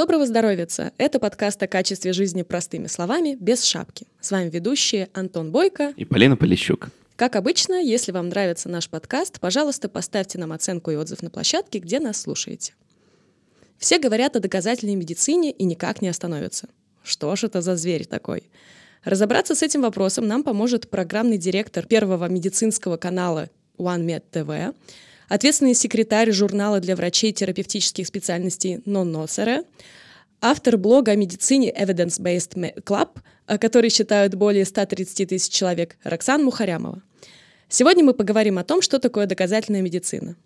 Доброго здоровья! Это подкаст о качестве жизни простыми словами, без шапки. С вами ведущие Антон Бойко и Полина Полищук. Как обычно, если вам нравится наш подкаст, пожалуйста, поставьте нам оценку и отзыв на площадке, где нас слушаете. Все говорят о доказательной медицине и никак не остановятся. Что ж это за зверь такой? Разобраться с этим вопросом нам поможет программный директор первого медицинского канала OneMed TV, ответственный секретарь журнала для врачей терапевтических специальностей «Нон-Носере», автор блога о медицине Evidence Based Club, который считают более 130 тысяч человек, Роксан Мухарямова. Сегодня мы поговорим о том, что такое доказательная медицина.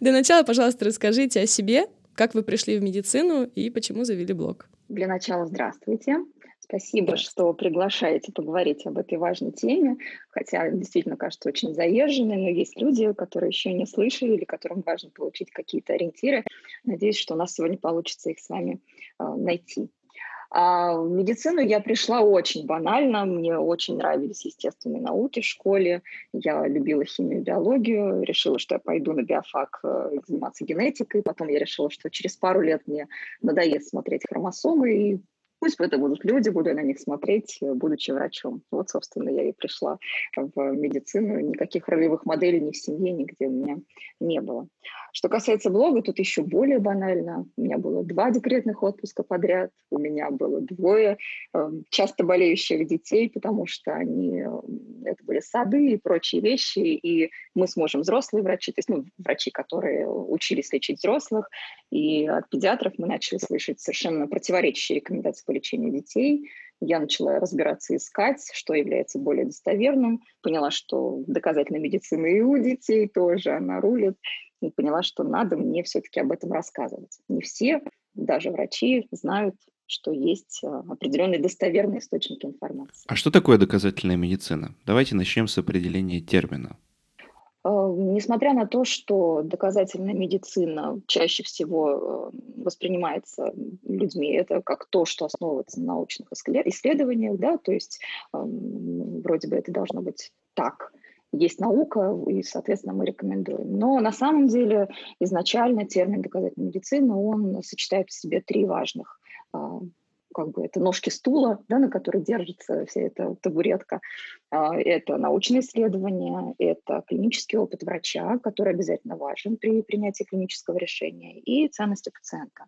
Для начала, пожалуйста, расскажите о себе, как вы пришли в медицину и почему завели блог. Для начала здравствуйте. Спасибо, что приглашаете поговорить об этой важной теме, хотя действительно кажется очень заезженной, но есть люди, которые еще не слышали или которым важно получить какие-то ориентиры. Надеюсь, что у нас сегодня получится их с вами э, найти. А в медицину я пришла очень банально. Мне очень нравились естественные науки в школе. Я любила химию и биологию. Решила, что я пойду на биофак э, заниматься генетикой. Потом я решила, что через пару лет мне надоест смотреть хромосомы. И Пусть это будут люди, буду я на них смотреть, э, будучи врачом. Вот, собственно, я и пришла в медицину. Никаких ролевых моделей ни в семье, нигде у меня не было. Что касается блога, тут еще более банально. У меня было два декретных отпуска подряд, у меня было двое э, часто болеющих детей, потому что они, э, это были сады и прочие вещи, и мы сможем взрослые врачи, то есть ну, врачи, которые учились лечить взрослых, и от педиатров мы начали слышать совершенно противоречащие рекомендации по лечению детей. Я начала разбираться, искать, что является более достоверным. Поняла, что доказательная медицина и у детей тоже, она рулит. И поняла, что надо мне все-таки об этом рассказывать. Не все, даже врачи, знают, что есть а, определенные достоверные источники информации. А что такое доказательная медицина? Давайте начнем с определения термина. Э, несмотря на то, что доказательная медицина чаще всего э, воспринимается людьми, это как то, что основывается на научных исследованиях, да, то есть эм, вроде бы это должно быть так. Есть наука, и, соответственно, мы рекомендуем. Но на самом деле изначально термин доказательной медицины, он сочетает в себе три важных а, как бы это ножки стула, да, на которой держится вся эта табуретка. А, это научные исследования, это клинический опыт врача, который обязательно важен при принятии клинического решения, и ценности пациента.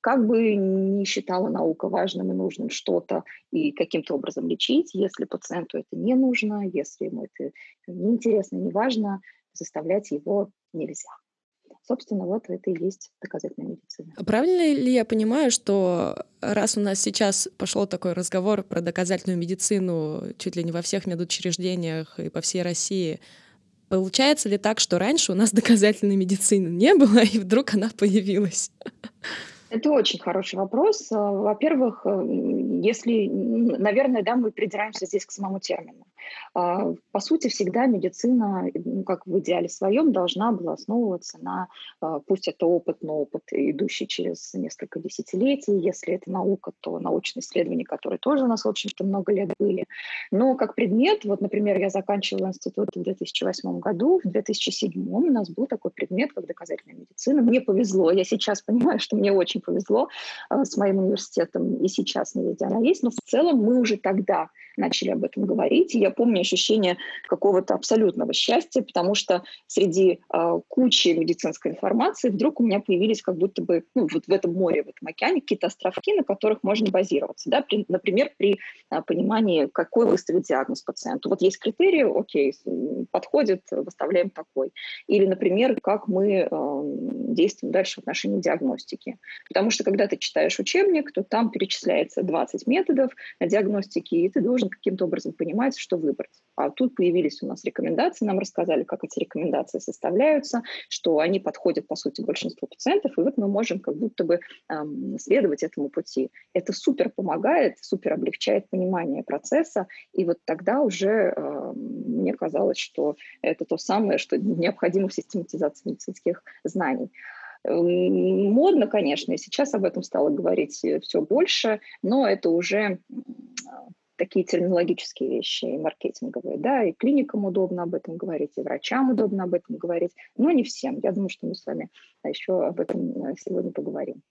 Как бы ни считала наука важным и нужным что-то и каким-то образом лечить, если пациенту это не нужно, если ему это неинтересно, не важно, заставлять его нельзя. Собственно, вот это и есть доказательная медицина. Правильно ли я понимаю, что раз у нас сейчас пошел такой разговор про доказательную медицину чуть ли не во всех медучреждениях и по всей России, получается ли так, что раньше у нас доказательной медицины не было, и вдруг она появилась? Это очень хороший вопрос. А, во-первых, э, если, наверное, да, мы придираемся здесь к самому термину. А, по сути, всегда медицина, ну, как в идеале своем, должна была основываться на, а, пусть это опыт, но опыт, идущий через несколько десятилетий. Если это наука, то научные исследования, которые тоже у нас, в общем-то, много лет были. Но как предмет, вот, например, я заканчивала институт в 2008 году, в 2007 у нас был такой предмет, как доказательная медицина. Мне повезло, я сейчас понимаю, что мне очень повезло а, с моим университетом, и сейчас не везде она есть, но в целом мы уже тогда начали об этом говорить, и я помню ощущение какого-то абсолютного счастья, потому что среди э, кучи медицинской информации вдруг у меня появились как будто бы ну, вот в этом море, в этом океане какие-то островки, на которых можно базироваться. Да? При, например, при э, понимании, какой выставить диагноз пациенту. Вот есть критерии, окей, подходит, выставляем такой. Или, например, как мы э, действуем дальше в отношении диагностики. Потому что когда ты читаешь учебник, то там перечисляется 20 методов диагностики, и ты должен каким-то образом понимать, что выбрать. А тут появились у нас рекомендации, нам рассказали, как эти рекомендации составляются, что они подходят, по сути, большинству пациентов, и вот мы можем как будто бы эм, следовать этому пути. Это супер помогает, супер облегчает понимание процесса, и вот тогда уже э, мне казалось, что это то самое, что необходимо в систематизации медицинских знаний. Модно, конечно, и сейчас об этом стало говорить э, все больше, но это уже такие терминологические вещи и маркетинговые, да, и клиникам удобно об этом говорить, и врачам удобно об этом говорить, но не всем. Я думаю, что мы с вами еще об этом э, сегодня поговорим.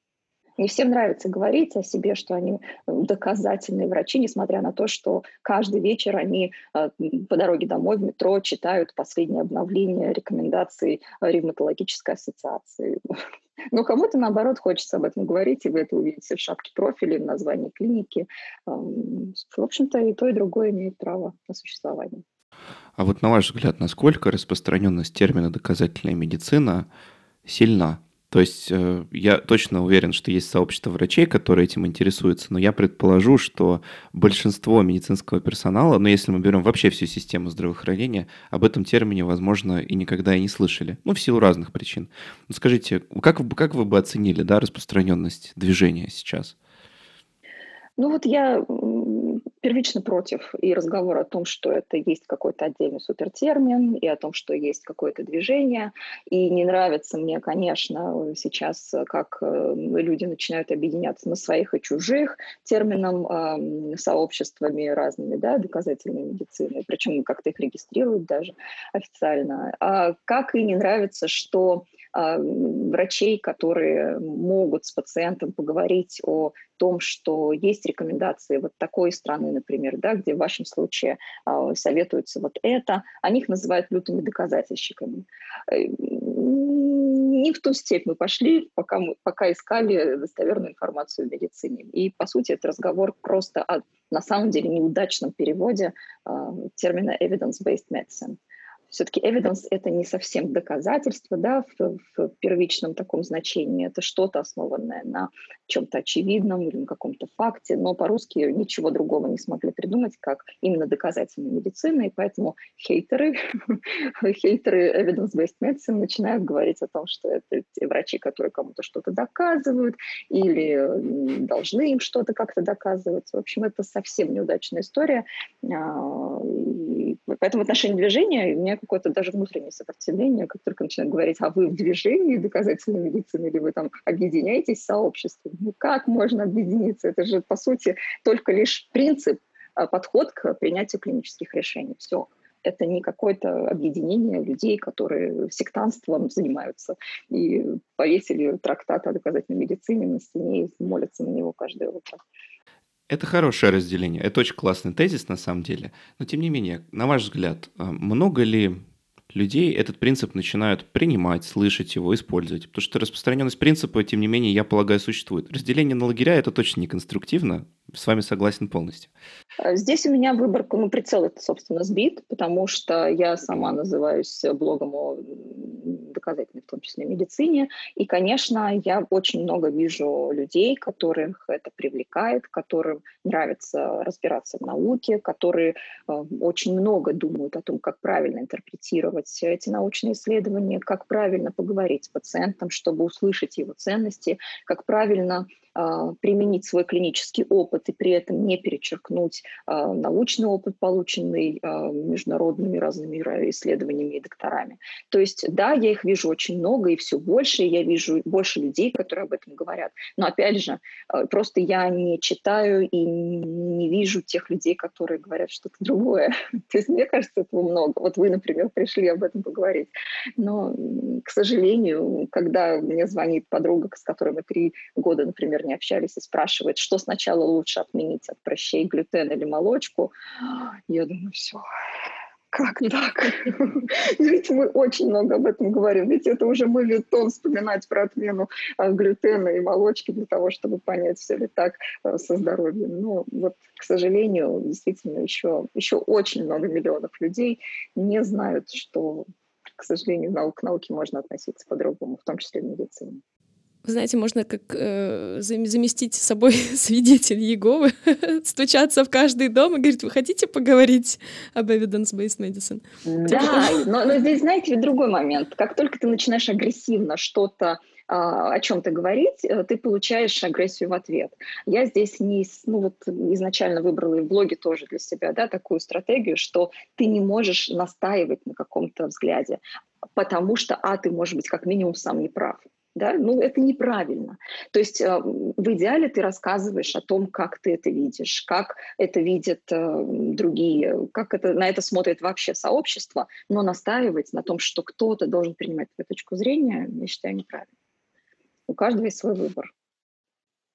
Не всем нравится говорить о себе, что они э, доказательные врачи, несмотря на то, что каждый вечер они э, по дороге домой в метро читают последние обновления рекомендаций ревматологической ассоциации. Но кому-то, наоборот, хочется об этом говорить, и вы это увидите в шапке профиля, в названии клиники. В общем-то, и то, и другое имеет право на существование. А вот на ваш взгляд, насколько распространенность термина «доказательная медицина» сильна? То есть э, я точно уверен, что есть сообщество врачей, которые этим интересуются, но я предположу, что большинство медицинского персонала, ну если мы берем вообще всю систему здравоохранения, об этом термине, возможно, и никогда и не слышали. Ну, в силу разных причин. Ну, скажите, как, как вы бы оценили да, распространенность движения сейчас? Ну вот я первично против и разговор о том, что это есть какой-то отдельный супертермин, и о том, что есть какое-то движение. И не нравится мне, конечно, сейчас, как э, люди начинают объединяться на своих и чужих термином, э, сообществами разными, да, доказательной медицины, причем как-то их регистрируют даже официально. А как и не нравится, что врачей, которые могут с пациентом поговорить о том, что есть рекомендации вот такой страны, например, да, где в вашем случае э, советуется вот это, они их называют лютыми доказательщиками. Э, не в ту степь мы пошли, пока, мы, пока искали достоверную информацию в медицине. И, по сути, это разговор просто о, на самом деле, неудачном переводе термина evidence-based medicine все-таки evidence — это не совсем доказательство да, в, в первичном таком значении. Это что-то основанное на чем-то очевидном или на каком-то факте, но по-русски ничего другого не смогли придумать, как именно доказательная медицина, и поэтому хейтеры, хейтеры evidence-based medicine начинают говорить о том, что это те врачи, которые кому-то что-то доказывают или должны им что-то как-то доказывать. В общем, это совсем неудачная история. А, и поэтому в отношении движения у меня какое-то даже внутреннее сопротивление, как только начинают говорить, а вы в движении доказательной медицины, или вы там объединяетесь в сообществе. Ну как можно объединиться? Это же, по сути, только лишь принцип, а, подход к принятию клинических решений. Все. Это не какое-то объединение людей, которые сектанством занимаются и повесили трактат о доказательной медицине на стене и молятся на него каждое утро. Это хорошее разделение. Это очень классный тезис на самом деле. Но тем не менее, на ваш взгляд, а, много ли людей этот принцип начинают принимать, слышать его, использовать? Потому что распространенность принципа, тем не менее, я полагаю, существует. Разделение на лагеря – это точно не конструктивно. С вами согласен полностью. Э, здесь у меня выбор, ну, прицел это, собственно, сбит, потому что я сама называюсь блогом о доказательной, в том числе, медицине. И, конечно, я очень много вижу людей, которых это привлекает, которым нравится разбираться в науке, которые э, очень много думают о том, как правильно интерпретировать эти научные исследования, как правильно поговорить с пациентом, чтобы услышать его ценности, как правильно применить свой клинический опыт и при этом не перечеркнуть а, научный опыт, полученный а, международными разными исследованиями и докторами. То есть, да, я их вижу очень много и все больше, я вижу больше людей, которые об этом говорят. Но опять же, просто я не читаю и не вижу тех людей, которые говорят что-то другое. То есть, мне кажется, этого много. Вот вы, например, пришли об этом поговорить. Но, к сожалению, когда мне звонит подруга, с которой мы три года, например, не общались и спрашивает, что сначала лучше отменить от прыщей, глютен или молочку, я думаю, все, как так? Ведь мы очень много об этом говорим. Ведь это уже мы витон вспоминать про отмену а, глютена и молочки для того, чтобы понять, все ли так а, со здоровьем. Но вот, к сожалению, действительно еще, еще очень много миллионов людей не знают, что, к сожалению, к науке можно относиться по-другому, в том числе в медицине. Вы знаете, можно как э, заместить собой свидетель Еговы, стучаться в каждый дом и говорить, вы хотите поговорить об evidence-based medicine? Да, но, но здесь, знаете, другой момент. Как только ты начинаешь агрессивно что-то а, о чем-то говорить, э, ты получаешь агрессию в ответ. Я здесь не, ну вот изначально выбрала и в блоге тоже для себя, да, такую стратегию, что ты не можешь настаивать на каком-то взгляде, потому что, а, ты, может быть, как минимум сам не прав да, ну это неправильно. То есть э, в идеале ты рассказываешь о том, как ты это видишь, как это видят э, другие, как это, на это смотрит вообще сообщество, но настаивать на том, что кто-то должен принимать твою точку зрения, я считаю неправильно. У каждого есть свой выбор.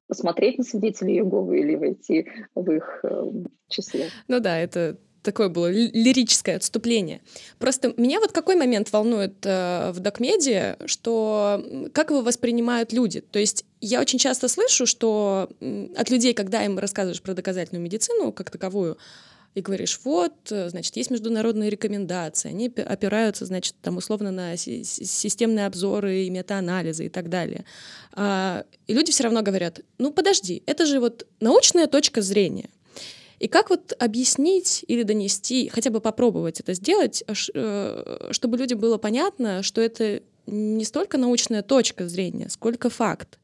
посмотреть на свидетелей Иеговы или войти в их э, число. Ну да, это такое было лирическое отступление. Просто меня вот какой момент волнует э, в докмедиа, что как его воспринимают люди. То есть я очень часто слышу, что от людей, когда им рассказываешь про доказательную медицину как таковую, и говоришь, вот, э, значит, есть международные рекомендации, они опираются, значит, там условно на системные обзоры и метаанализы и так далее. А, и люди все равно говорят, ну подожди, это же вот научная точка зрения. И как вот объяснить или донести, хотя бы попробовать это сделать, э, чтобы людям было понятно, что это не столько научная точка зрения, сколько факт.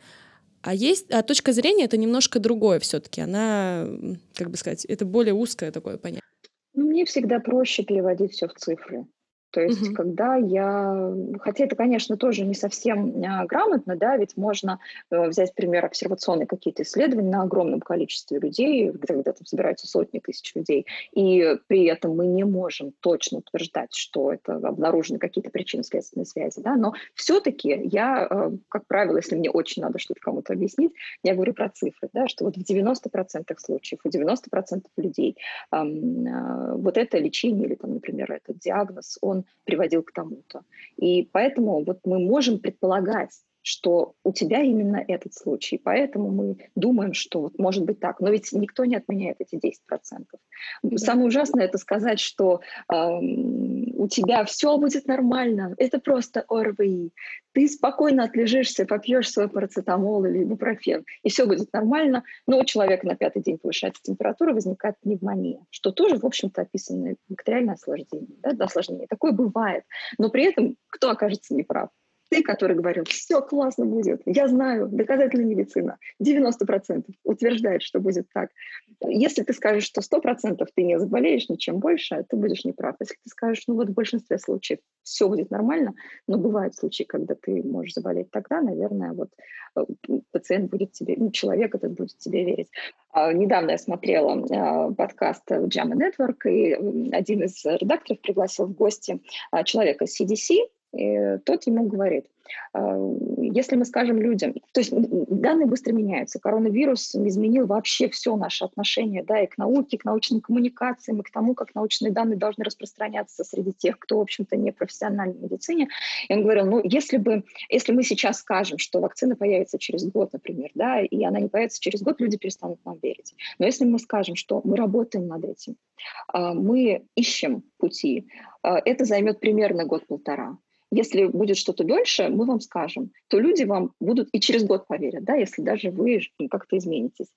А есть, а точка зрения это немножко другое все-таки. Она, как бы сказать, это более узкое такое понятие. Мне всегда проще переводить все в цифры. То есть, угу. когда я, хотя это, конечно, тоже не совсем а, грамотно, да, ведь можно э, взять пример обсервационные какие-то исследования на огромном количестве людей, где там собираются сотни тысяч людей, и при этом мы не можем точно утверждать, что это обнаружены какие-то причинно-следственные связи, да, но все-таки я, э, как правило, если мне очень надо что-то кому-то объяснить, я говорю про цифры, да, что вот в 90% случаев, у 90% людей э, вот это лечение или, там, например, этот диагноз, он он приводил к тому-то. И поэтому вот мы можем предполагать, что у тебя именно этот случай. Поэтому мы думаем, что вот может быть так. Но ведь никто не отменяет эти 10%. Да. Самое ужасное это сказать, что эм, у тебя все будет нормально. Это просто ОРВИ. Ты спокойно отлежишься, попьешь свой парацетамол или ибупрофен, и все будет нормально. Но у человека на пятый день повышается температура, возникает пневмония, что тоже, в общем-то, описано бактериальное осложнение. Да, осложнение. Такое бывает. Но при этом кто окажется неправ? Ты, который говорил, все классно будет, я знаю, доказательная медицина, 90% утверждает, что будет так. Если ты скажешь, что 100% ты не заболеешь ничем больше, ты будешь неправ. Если ты скажешь, ну вот в большинстве случаев все будет нормально, но бывают случаи, когда ты можешь заболеть, тогда, наверное, вот э, пациент будет тебе, ну, человек этот будет тебе верить. А, недавно я смотрела а, подкаст Jama Network, и один из редакторов пригласил в гости а, человека CDC, и тот ему говорит, «А, если мы скажем людям, то есть данные быстро меняются, коронавирус изменил вообще все наше отношение, да, и к науке, к научным коммуникациям, и к тому, как научные данные должны распространяться среди тех, кто, в общем-то, не профессиональный в медицине. И он говорил, ну, если бы, если мы сейчас скажем, что вакцина появится через год, например, да, и она не появится через год, люди перестанут нам верить. Но если мы скажем, что мы работаем над этим, а, мы ищем пути, а, это займет примерно год-полтора. Если будет что-то дольше, мы вам скажем, то люди вам будут и через год поверят, да, если даже вы как-то изменитесь.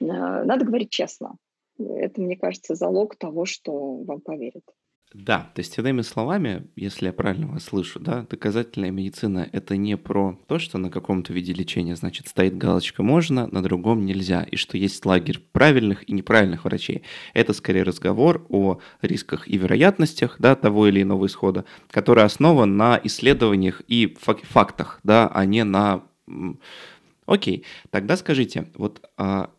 Э, надо говорить честно. Это, мне кажется, залог того, что вам поверят. Да, то есть иными словами, если я правильно вас слышу, да, доказательная медицина — это не про то, что на каком-то виде лечения, значит, стоит галочка «можно», на другом «нельзя», и что есть лагерь правильных и неправильных врачей. Это скорее разговор о рисках и вероятностях, да, того или иного исхода, который основан на исследованиях и фактах, да, а не на Окей, тогда скажите, вот а,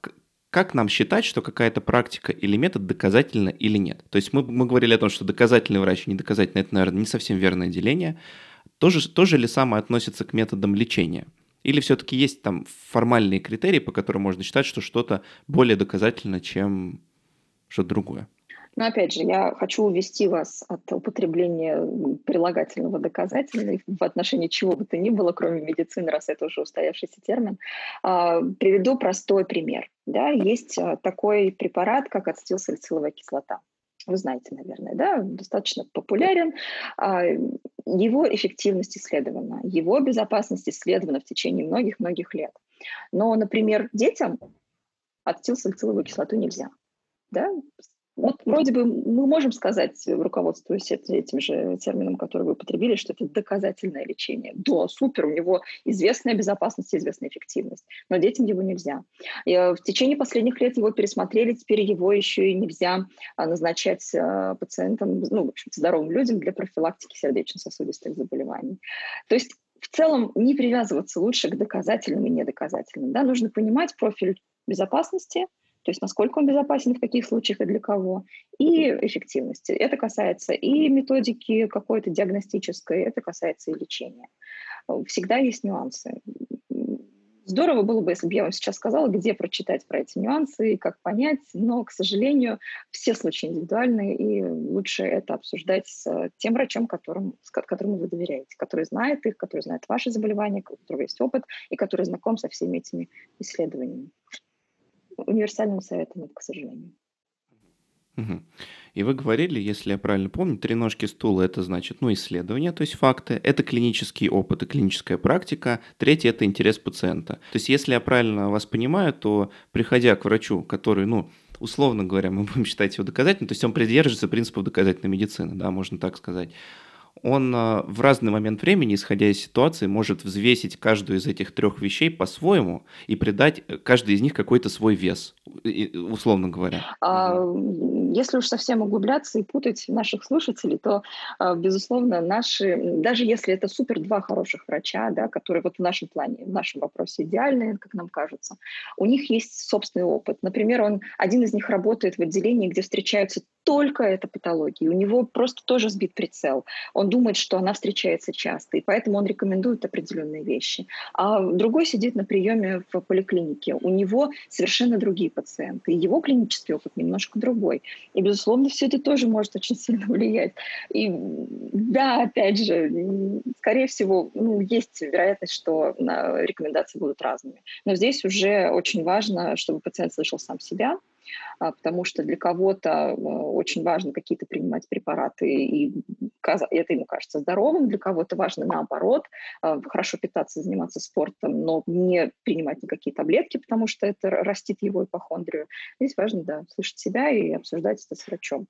как нам считать, что какая-то практика или метод доказательна или нет? То есть мы, мы говорили о том, что доказательный врач и недоказательный – это, наверное, не совсем верное деление. Тоже, тоже ли самое относится к методам лечения? Или все-таки есть там формальные критерии, по которым можно считать, что что-то более доказательно, чем что-то другое? Но опять же, я хочу увести вас от употребления прилагательного доказательного в отношении чего бы то ни было, кроме медицины, раз это уже устоявшийся термин. А, приведу простой пример. Да, есть а, такой препарат, как ацетилсалициловая кислота. Вы знаете, наверное, да, достаточно популярен. А, его эффективность исследована, его безопасность исследована в течение многих-многих лет. Но, например, детям ацетилсалициловую кислоту нельзя. Да? Вот вроде бы мы можем сказать, руководствуясь этим же термином, который вы употребили, что это доказательное лечение. Да, супер, у него известная безопасность известная эффективность, но детям его нельзя. И э, в течение последних лет его пересмотрели, теперь его еще и нельзя а, назначать э, пациентам, ну, в общем здоровым людям для профилактики сердечно-сосудистых заболеваний. То есть в целом не привязываться лучше к доказательным и недоказательным. Да? Нужно понимать профиль безопасности – то есть насколько он безопасен, в каких случаях и для кого, и эффективности. Это касается и методики какой-то диагностической, это касается и лечения. Всегда есть нюансы. Здорово было бы, если бы я вам сейчас сказала, где прочитать про эти нюансы и как понять, но, к сожалению, все случаи индивидуальные, и лучше это обсуждать с тем врачом, которым, которому вы доверяете, который знает их, который знает ваши заболевания, у которого есть опыт и который знаком со всеми этими исследованиями. Универсального совета нет, к сожалению. И вы говорили, если я правильно помню, три ножки стула это значит, ну, исследования, то есть факты, это клинический опыт и клиническая практика, третье это интерес пациента. То есть, если я правильно вас понимаю, то приходя к врачу, который, ну, условно говоря, мы будем считать его доказательным, то есть он придерживается принципов доказательной медицины, да, можно так сказать он а, в разный момент времени, исходя из ситуации, может взвесить каждую из этих трех вещей по-своему и придать э, каждой из них какой-то свой вес, условно говоря. А, если уж совсем углубляться и путать наших слушателей, то, а, безусловно, наши, даже если это супер два хороших врача, да, которые вот в нашем плане, в нашем вопросе идеальные, как нам кажется, у них есть собственный опыт. Например, он, один из них работает в отделении, где встречаются только эта патология. У него просто тоже сбит прицел. Он думает, что она встречается часто, и поэтому он рекомендует определенные вещи. А другой сидит на приеме в поликлинике. У него совершенно другие пациенты. Его клинический опыт немножко другой. И, безусловно, все это тоже может очень сильно влиять. И да, опять же, скорее всего, ну, есть вероятность, что рекомендации будут разными. Но здесь уже очень важно, чтобы пациент слышал сам себя, а, потому что для кого-то э, очень важно какие-то принимать препараты, и это ему кажется здоровым, для кого-то важно наоборот, а, хорошо питаться, заниматься спортом, но не принимать никакие таблетки, потому что это растит его ипохондрию. Здесь важно, да, слышать себя и обсуждать это с врачом.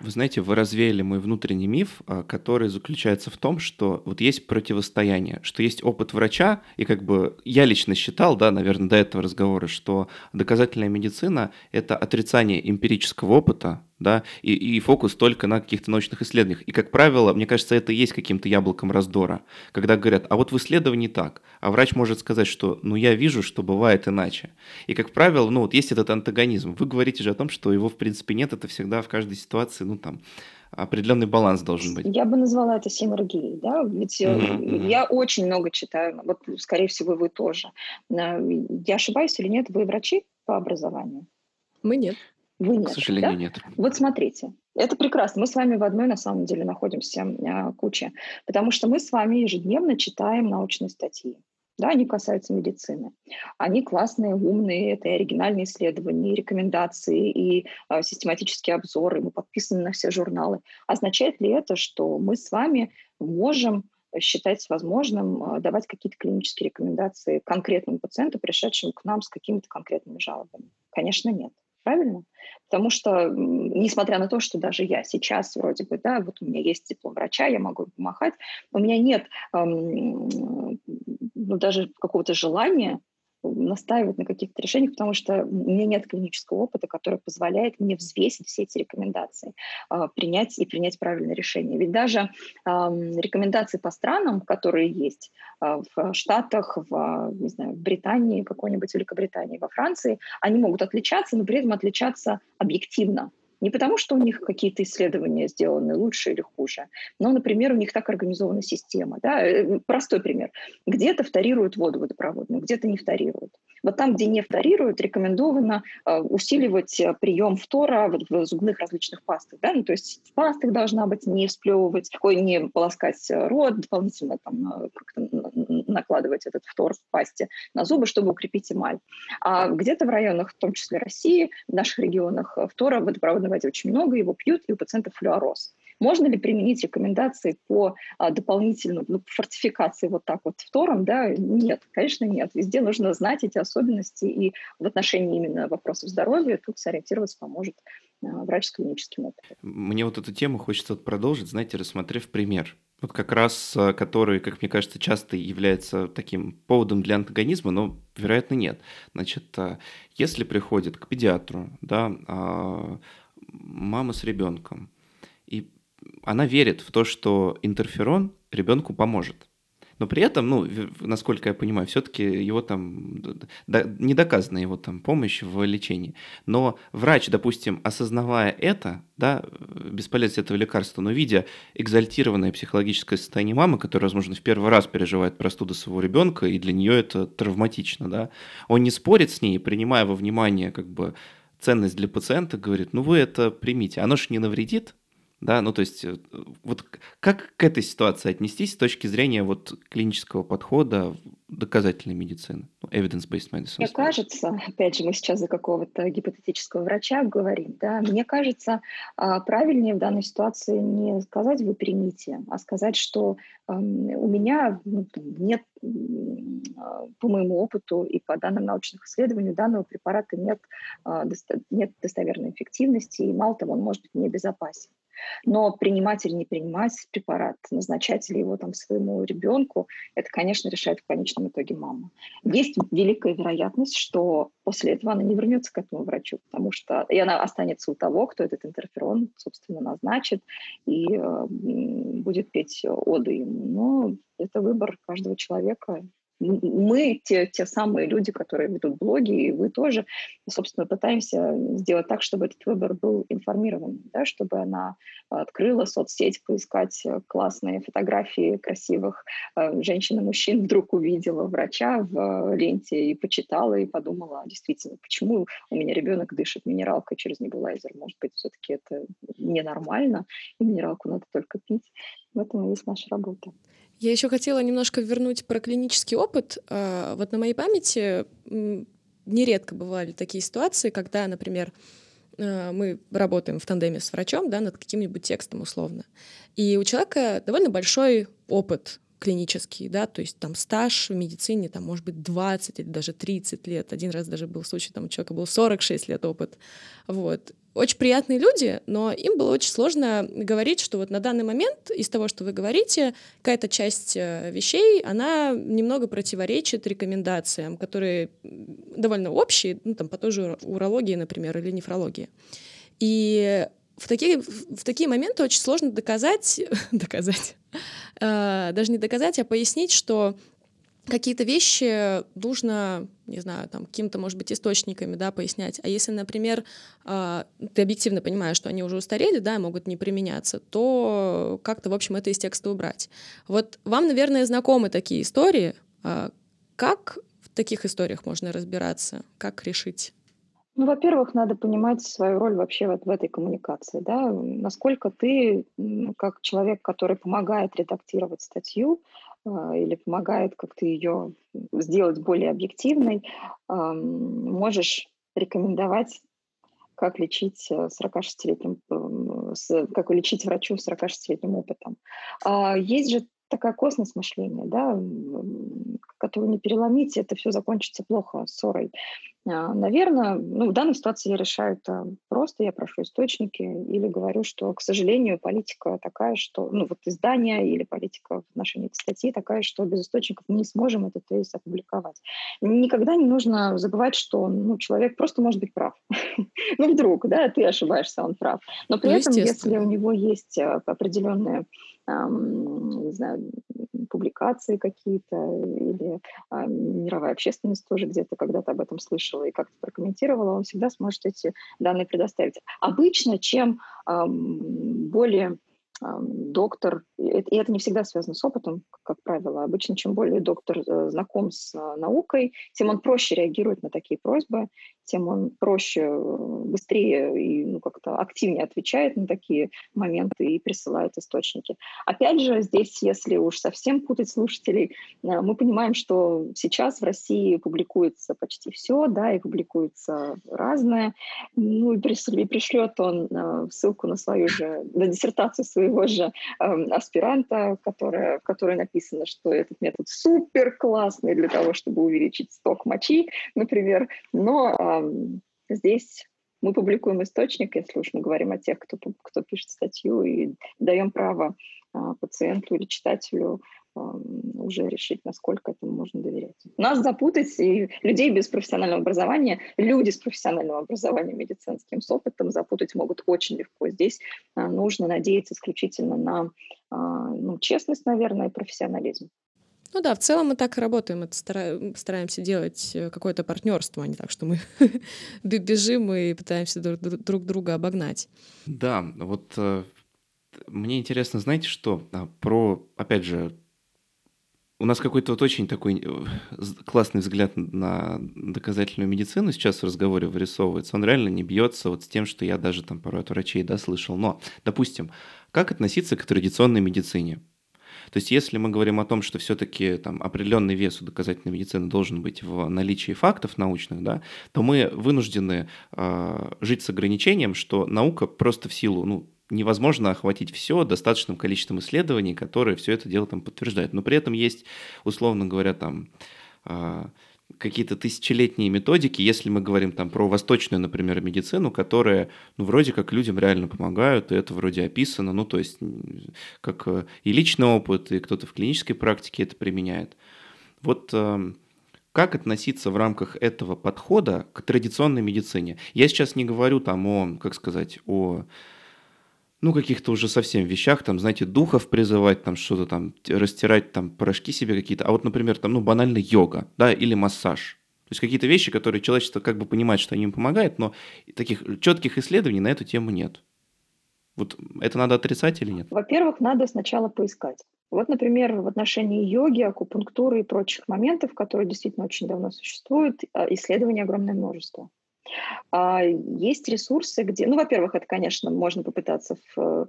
Вы знаете, вы развеяли мой внутренний миф, а, который заключается в том, что вот есть противостояние, что есть опыт врача, и как бы я лично считал, да, наверное, до этого разговора, что доказательная медицина — это отрицание эмпирического опыта, да, и, и фокус только на каких-то научных исследованиях. И, как правило, мне кажется, это и есть каким-то яблоком раздора, когда говорят, а вот в исследовании так, а врач может сказать, что, ну, я вижу, что бывает иначе. И, как правило, ну, вот есть этот антагонизм. Вы говорите же о том, что его, в принципе, нет, это всегда в каждой ситуации, ну, там, определенный баланс должен быть. Я бы назвала это синергией, да, ведь mm-hmm. я очень много читаю, вот, скорее всего, вы тоже. Э, я ошибаюсь или нет, вы врачи по образованию? Мы нет. Вы нет. К сожалению, да? нет. Вот смотрите, это прекрасно. Мы с вами в одной, на самом деле, находимся а, куче, потому что мы с вами ежедневно читаем научные статьи. Да, они касаются медицины. Они классные, умные, это и оригинальные исследования, и рекомендации, и э, систематические обзоры, мы подписаны на все журналы. Означает ли это, что мы с вами можем считать возможным э, давать какие-то клинические рекомендации конкретному пациенту, пришедшему к нам с какими-то конкретными жалобами? Конечно, нет. Правильно? Потому что, несмотря на то, что даже я сейчас вроде бы, да, вот у меня есть диплом врача, я могу помахать, у меня нет эм, ну, даже какого-то желания настаивать на каких-то решениях, потому что у меня нет клинического опыта, который позволяет мне взвесить все эти рекомендации, а, принять и принять правильное решение. Ведь даже рекомендации по странам, которые есть а, в Штатах, в, не знаю, в Британии, какой-нибудь Великобритании, во Франции, они могут отличаться, но при этом отличаться объективно. Не потому, что у них какие-то исследования сделаны лучше или хуже, но, например, у них так организована система. Да? Э, простой пример. Где-то вторируют воду водопроводную, где-то не вторируют. Вот там, где не вторируют, рекомендовано э, усиливать э, прием фтора в зубных различных пастах. Да? Ну, то есть в пастах должна быть не всплевывать, ой, не полоскать рот, дополнительно там, как-то накладывать этот фтор в пасте на зубы, чтобы укрепить эмаль. А где-то в районах, в том числе России, в наших регионах фтора водопроводного воде очень много, его пьют, и у пациентов флюороз. Можно ли применить рекомендации по а, дополнительной ну, фортификации вот так вот втором? Да? Нет, конечно, нет. Везде нужно знать эти особенности, и в отношении именно вопросов здоровья тут сориентироваться поможет а, врач с клиническим опытом. Мне вот эту тему хочется продолжить, знаете, рассмотрев пример. Вот как раз, а, который, как мне кажется, часто является таким поводом для антагонизма, но, вероятно, нет. Значит, а, если приходит к педиатру, да, мама с ребенком. И она верит в то, что интерферон ребенку поможет. но при этом, ну, насколько я понимаю, все-таки его там, да, не доказана его там помощь в лечении. Но врач, допустим, осознавая это, да, бесполезность этого лекарства, но видя экзальтированное психологическое состояние мамы, которая, возможно, в первый раз переживает простуду своего ребенка, и для нее это травматично, да, он не спорит с ней, принимая во внимание как бы ценность для пациента, говорит, ну вы это примите, оно же не навредит, да, ну то есть э, вот как к этой ситуации отнестись с точки зрения вот клинического подхода доказательной медицины, ну, evidence-based medicine? Мне кажется, опять же, мы сейчас за какого-то гипотетического врача говорим, да, мне кажется, а, правильнее в данной ситуации не сказать «вы примите», а сказать, что у меня ну, нет, а, по моему опыту и по данным научных исследований, у данного препарата нет, а, нет достоверной эффективности, и мало того, он может быть небезопасен. Но принимать или не принимать препарат, назначать ли его там своему ребенку, это, конечно, решает в конечном итоге мама. Есть великая вероятность, что после этого она не вернется к этому врачу, потому что и она останется у того, кто этот интерферон, собственно, назначит и э, будет петь оды ему. Но это выбор каждого человека, мы, те, те самые люди, которые ведут блоги, и вы тоже, собственно, пытаемся сделать так, чтобы этот выбор был информированным, да, чтобы она открыла соцсеть, поискать классные фотографии красивых э, женщин и мужчин, вдруг увидела врача в ленте и почитала, и подумала, действительно, почему у меня ребенок дышит минералкой через небулайзер? Может быть, все-таки это ненормально, и минералку надо только пить. В этом и есть наша работа. Я еще хотела немножко вернуть про клинический опыт. А, вот на моей памяти нередко бывали такие ситуации, когда, например, а, мы работаем в тандеме с врачом да, над каким-нибудь текстом условно. И у человека довольно большой опыт клинический, да, то есть там стаж в медицине, там, может быть, 20 или даже 30 лет. Один раз даже был случай, там у человека был 46 лет опыт. Вот очень приятные люди, но им было очень сложно говорить, что вот на данный момент из того, что вы говорите, какая-то часть э, вещей, она немного противоречит рекомендациям, которые довольно общие, ну, там, по той же урологии, например, или нефрологии. И в такие, в такие моменты очень сложно доказать, доказать, э, даже не доказать, а пояснить, что какие-то вещи нужно, не знаю, там, каким-то, может быть, источниками, да, пояснять. А если, например, э, ты объективно понимаешь, что они уже устарели, да, могут не применяться, то как-то, в общем, это из текста убрать. Вот вам, наверное, знакомы такие истории. Э, как в таких историях можно разбираться? Как решить? Ну, во-первых, надо понимать свою роль вообще вот в этой коммуникации, да, насколько ты, ну, как человек, который помогает редактировать статью, а, или помогает как-то ее сделать более объективной, можешь рекомендовать как лечить 46-летним, э, как лечить врачу с 46-летним опытом. А, есть же такая косность мышления, да, которую не переломить, это все закончится плохо, ссорой. А, Наверное, ну, в данной ситуации я решаю это просто, я прошу источники или говорю, что, к сожалению, политика такая, что, ну, вот издание или политика в отношении этой статьи такая, что без источников мы не сможем этот тезис опубликовать. Никогда не нужно забывать, что, ну, человек просто может быть прав. ну, вдруг, да, ты ошибаешься, он прав. Но при этом, если у него есть э, определенные не знаю, публикации какие-то или а, мировая общественность тоже где-то когда-то об этом слышала и как-то прокомментировала, он всегда сможет эти данные предоставить. Обычно, чем более доктор, и это не всегда связано с опытом, как правило, обычно чем более доктор э, знаком с э, наукой, тем он проще реагирует на такие просьбы, тем он проще, э, быстрее и ну, как-то активнее отвечает на такие моменты и присылает источники. Опять же, здесь, если уж совсем путать слушателей, мы понимаем, что сейчас в России публикуется почти все, да, и публикуется разное, ну и пришлет он ссылку на свою же, на диссертацию свою своего же э, аспиранта, которая, в которой написано, что этот метод супер классный для того, чтобы увеличить сток мочи, например. Но э, здесь мы публикуем источник, если уж мы говорим о тех, кто, кто пишет статью, и даем право э, пациенту или читателю уже решить, насколько этому можно доверять. Нас запутать и людей без профессионального образования, люди с профессиональным образованием медицинским, с опытом запутать могут очень легко. Здесь а, нужно надеяться исключительно на а, ну, честность, наверное, и профессионализм. Ну да, в целом мы так и работаем. Это стараемся делать э, какое-то партнерство, а не так, что мы бежим и пытаемся друг друга обогнать. Да, вот э, мне интересно, знаете что, а, про, опять же, у нас какой-то вот очень такой э, классный взгляд на доказательную медицину сейчас в разговоре вырисовывается. Он реально не бьется вот с тем, что я даже там порой от врачей да, слышал. Но, допустим, как относиться к традиционной медицине? То есть если мы говорим о том, что все-таки там определенный вес у доказательной медицины должен быть в наличии фактов научных, да, то мы вынуждены э, жить с ограничением, что наука просто в силу ну, невозможно охватить все достаточным количеством исследований, которые все это дело там подтверждают. Но при этом есть, условно говоря, там а, какие-то тысячелетние методики, если мы говорим там про восточную, например, медицину, которая, ну, вроде как людям реально помогают, и это вроде описано, ну, то есть как э, и личный опыт, и кто-то в клинической практике это применяет. Вот эм, как относиться в рамках этого подхода к традиционной медицине? Я сейчас не говорю там о, как сказать, о ну, каких-то уже совсем вещах, там, знаете, духов призывать, там, что-то там, растирать, там, порошки себе какие-то, а вот, например, там, ну, банально йога, да, или массаж. То есть какие-то вещи, которые человечество как бы понимает, что они им помогают, но таких четких исследований на эту тему нет. Вот это надо отрицать или нет? Во-первых, надо сначала поискать. Вот, например, в отношении йоги, акупунктуры и прочих моментов, которые действительно очень давно существуют, а, исследований огромное множество. А есть ресурсы, где, ну, во-первых, это, конечно, можно попытаться в,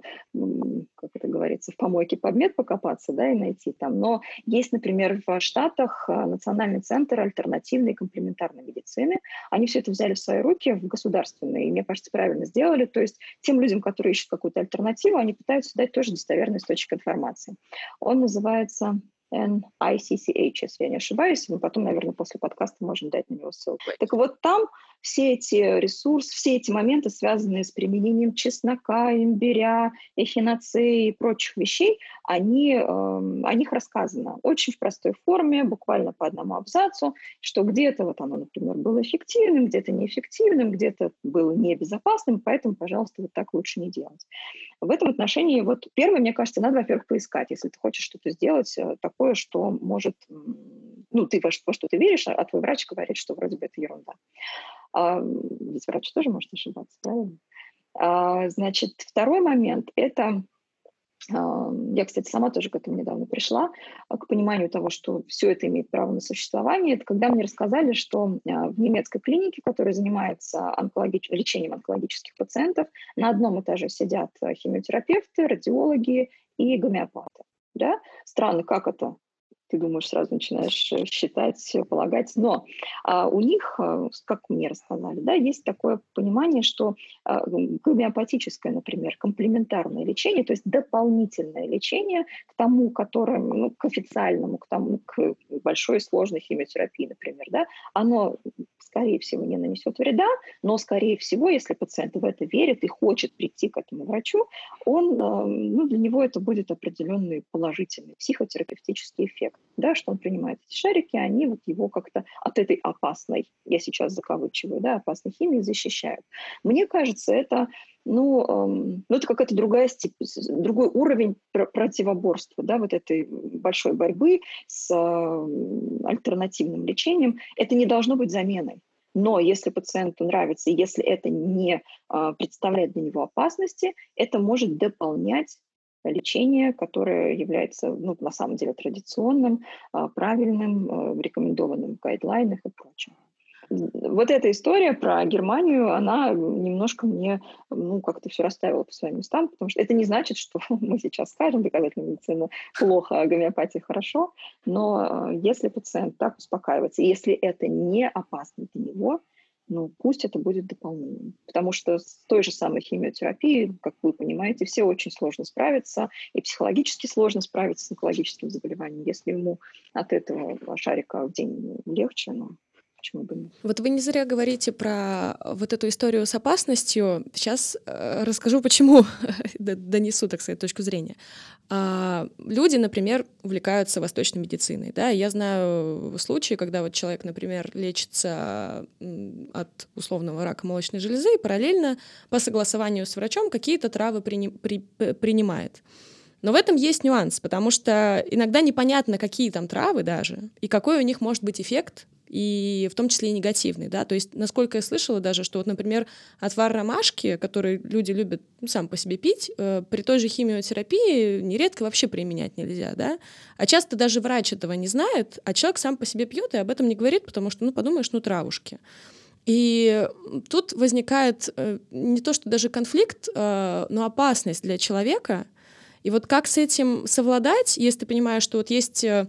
как это говорится, в помойке подмет покопаться, да, и найти там. Но есть, например, в Штатах а, Национальный центр альтернативной и комплементарной медицины. Они все это взяли в свои руки, в государственные, и, мне кажется, правильно сделали. То есть тем людям, которые ищут какую-то альтернативу, они пытаются дать тоже достоверный источник информации. Он называется NICCH, если я не ошибаюсь. Мы потом, наверное, после подкаста можем дать на него ссылку. Так вот, там все эти ресурсы, все эти моменты, связанные с применением чеснока, имбиря, эхиноцеи и прочих вещей, они, э, о них рассказано очень в простой форме, буквально по одному абзацу, что где-то вот оно, например, было эффективным, где-то неэффективным, где-то было небезопасным, поэтому, пожалуйста, вот так лучше не делать. В этом отношении, вот первое, мне кажется, надо, во-первых, поискать, если ты хочешь что-то сделать э, такое, что может, ну, ты во, во что ты веришь, а твой врач говорит, что вроде бы это ерунда. А, ведь врач тоже может ошибаться, правильно? А, значит, второй момент – это а, я, кстати, сама тоже к этому недавно пришла, к пониманию того, что все это имеет право на существование. Это когда мне рассказали, что в немецкой клинике, которая занимается онкологич... лечением онкологических пациентов, на одном этаже сидят химиотерапевты, радиологи и гомеопаты. Да? Странно, как это? Ты думаешь, сразу начинаешь э, считать, полагать. Но а, у них, э, как мне рассказали, да, есть такое понимание, что а, гомеопатическое, например, комплементарное лечение, то есть дополнительное лечение к тому, которое, ну, к официальному, к тому, к большой сложной химиотерапии, например, да, оно скорее всего, не нанесет вреда, но, скорее всего, если пациент в это верит и хочет прийти к этому врачу, он, э, ну, для него это будет определенный положительный психотерапевтический эффект, да, что он принимает эти шарики, они вот его как-то от этой опасной, я сейчас закавычиваю, да, опасной химии защищают. Мне кажется, это ну, эм, ну это какая-то другая степ... другой уровень пр противоборства, да, вот этой большой борьбы с э, альтернативным лечением. Это не должно быть заменой. Но если пациенту нравится, и если это не э, представляет для него опасности, это может дополнять лечение, которое является ну, на самом деле традиционным, э, правильным, рекомендованным в гайдлайнах и прочем. Вот эта история про Германию, она немножко мне, ну, как-то все расставила по своим местам, потому что это не значит, что мы сейчас скажем, доказательная медицина плохо, а гомеопатия хорошо, но э, если пациент так успокаивается, если это не опасно для него, ну, пусть это будет дополнением. Потому что с той же самой химиотерапией, как вы понимаете, все очень сложно справиться, и психологически сложно справиться с онкологическим заболеванием. Если ему от этого шарика в день легче, ну, почему бы нет. Вот вы не зря говорите про вот эту историю с опасностью. Сейчас э, расскажу, почему донесу, так сказать, точку зрения. А, люди, например, увлекаются восточной медициной. Да? Я знаю случаи, когда вот человек, например, лечится от условного рака молочной железы и параллельно по согласованию с врачом какие-то травы при, при, принимает. Но в этом есть нюанс, потому что иногда непонятно, какие там травы даже, и какой у них может быть эффект и в том числе и негативный, да, то есть, насколько я слышала даже, что вот, например, отвар ромашки, который люди любят ну, сам по себе пить, э, при той же химиотерапии нередко вообще применять нельзя, да, а часто даже врач этого не знает, а человек сам по себе пьет и об этом не говорит, потому что, ну, подумаешь, ну, травушки. И тут возникает э, не то, что даже конфликт, э, но опасность для человека. И вот как с этим совладать, если ты понимаешь, что вот есть э,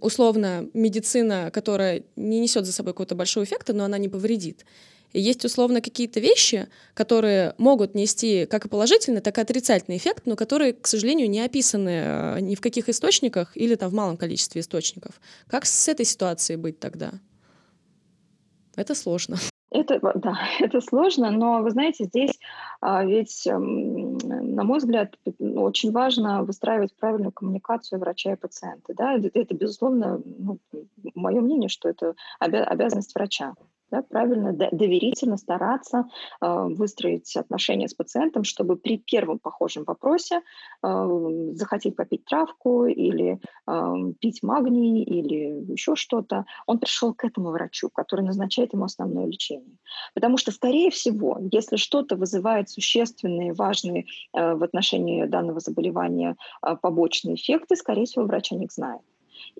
условно медицина, которая не несет за собой какого-то большого эффекта, но она не повредит. И есть условно какие-то вещи, которые могут нести как и положительный, так и отрицательный эффект, но которые, к сожалению, не описаны э, ни в каких источниках или там в малом количестве источников. Как с этой ситуацией быть тогда? Это сложно. Это, да, это сложно, но вы знаете, здесь а, ведь, эм, на мой взгляд, очень важно выстраивать правильную коммуникацию врача и пациента. Да? Это безусловно, ну, мое мнение, что это обязанность врача да, правильно, доверительно стараться э, выстроить отношения с пациентом, чтобы при первом похожем вопросе э, захотеть попить травку или э, пить магний или еще что-то, он пришел к этому врачу, который назначает ему основное лечение. Потому что, скорее всего, если что-то вызывает существенные, важные э, в отношении данного заболевания э, побочные эффекты, скорее всего, врач о них знает.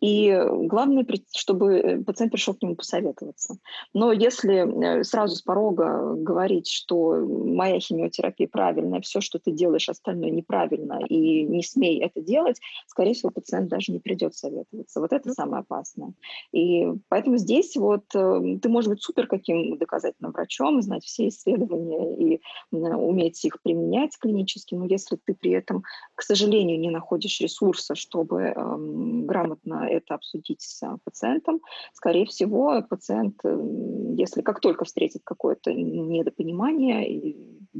И главное, чтобы э, пациент пришел к нему посоветоваться. Но если э, сразу с порога говорить, что моя химиотерапия правильная, все, что ты делаешь, остальное неправильно, и не смей это делать, скорее всего, пациент даже не придет советоваться. Вот это самое опасное. И поэтому здесь вот э, ты можешь быть супер каким доказательным врачом, знать все исследования и уметь их применять клинически, но если ты при этом, к сожалению, не находишь ресурса, чтобы эм, грамотно это обсудить с пациентом. Скорее всего, пациент, если как только встретит какое-то недопонимание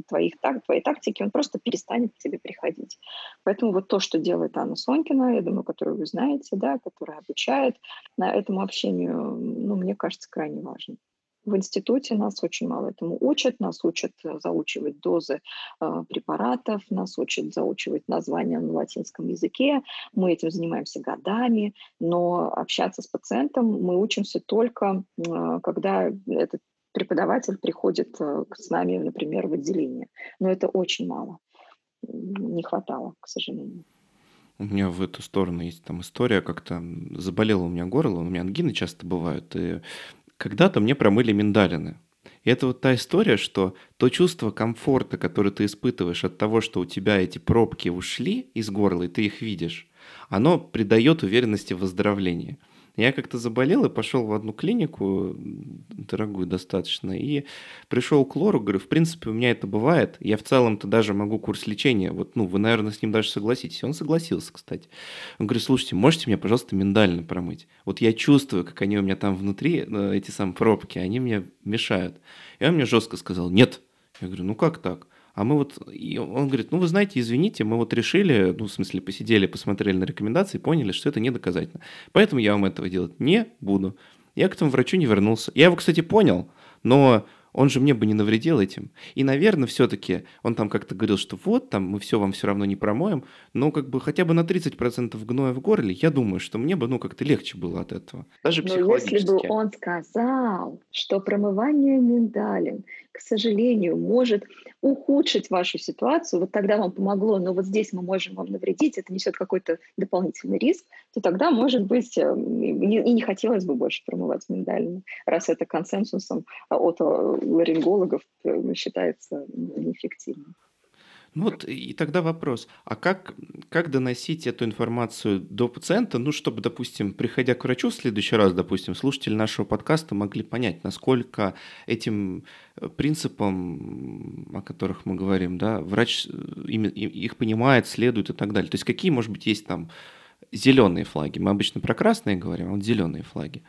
твоих, так, твоей тактики, он просто перестанет к тебе приходить. Поэтому вот то, что делает Анна Сонькина, я думаю, которую вы знаете, да, которая обучает на этому общению, ну, мне кажется, крайне важно. В институте нас очень мало этому учат. Нас учат э, заучивать дозы э, препаратов, нас учат заучивать названия на латинском языке. Мы этим занимаемся годами, но общаться с пациентом мы учимся только, э, когда этот преподаватель приходит э, с нами, например, в отделение. Но это очень мало. Не хватало, к сожалению. У меня в эту сторону есть там история, как-то заболело у меня горло, у меня ангины часто бывают, и когда-то мне промыли миндалины. И это вот та история, что то чувство комфорта, которое ты испытываешь от того, что у тебя эти пробки ушли из горла, и ты их видишь, оно придает уверенности в выздоровлении. Я как-то заболел и пошел в одну клинику, дорогую достаточно, и пришел к лору, говорю, в принципе, у меня это бывает, я в целом-то даже могу курс лечения, вот, ну, вы, наверное, с ним даже согласитесь. Он согласился, кстати. Он говорит, слушайте, можете мне, пожалуйста, миндально промыть? Вот я чувствую, как они у меня там внутри, э, эти самые пробки, они мне мешают. И он мне жестко сказал, нет. Я говорю, ну как так? А мы вот, и он говорит, ну вы знаете, извините, мы вот решили, ну в смысле посидели, посмотрели на рекомендации, поняли, что это не доказательно. Поэтому я вам этого делать не буду. Я к этому врачу не вернулся. Я его, кстати, понял, но он же мне бы не навредил этим. И, наверное, все-таки он там как-то говорил, что вот, там мы все вам все равно не промоем, но как бы хотя бы на 30% гноя в горле, я думаю, что мне бы, ну, как-то легче было от этого. Даже но если бы он сказал, что промывание миндалин, к сожалению, может ухудшить вашу ситуацию, вот тогда вам помогло, но вот здесь мы можем вам навредить, это несет какой-то дополнительный риск, то тогда, может быть, э, и не хотелось бы больше промывать миндалины, раз это консенсусом от ларингологов э, считается неэффективным. Ну вот и тогда вопрос, а как, как доносить эту информацию до пациента, ну, чтобы, допустим, приходя к врачу в следующий раз, допустим, слушатели нашего подкаста могли понять, насколько этим э, принципам, о которых мы говорим, да, врач э, их понимает, следует и так далее. То есть какие, может быть, есть там зеленые флаги? Мы обычно про красные говорим, а вот зеленые флаги.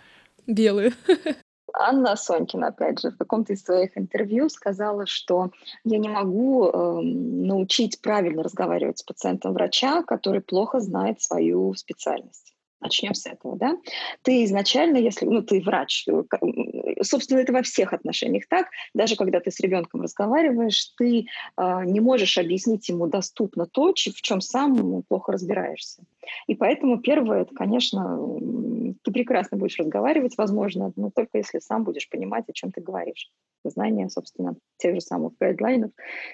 Белые. Анна Сонькина, опять же, в каком-то из своих интервью сказала, что я не могу э, научить правильно разговаривать с пациентом врача, который плохо знает свою специальность. Начнем с этого, да? Ты изначально, если, ну, ты врач, э, собственно, это во всех отношениях так, даже когда ты с ребенком разговариваешь, ты э, не можешь объяснить ему доступно то, в чем сам плохо разбираешься. И поэтому первое, это, конечно, ты прекрасно будешь разговаривать, возможно, но только если сам будешь понимать, о чем ты говоришь. Знание, собственно, тех же самых гайдлайнов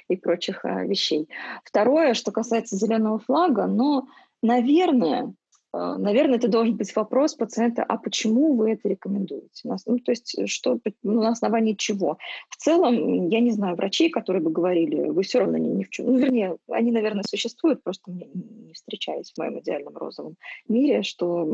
и прочих э, вещей. Второе, что касается зеленого флага, но, наверное, наверное, это должен быть вопрос пациента, а почему вы это рекомендуете? Ну, то есть э, что, ну, на основании чего? В целом, я не знаю врачей, которые бы говорили, вы все равно ни, ни в чем. Ну, вернее, они, наверное, существуют, просто мне не встречаясь в моем идеальном розовом мире, что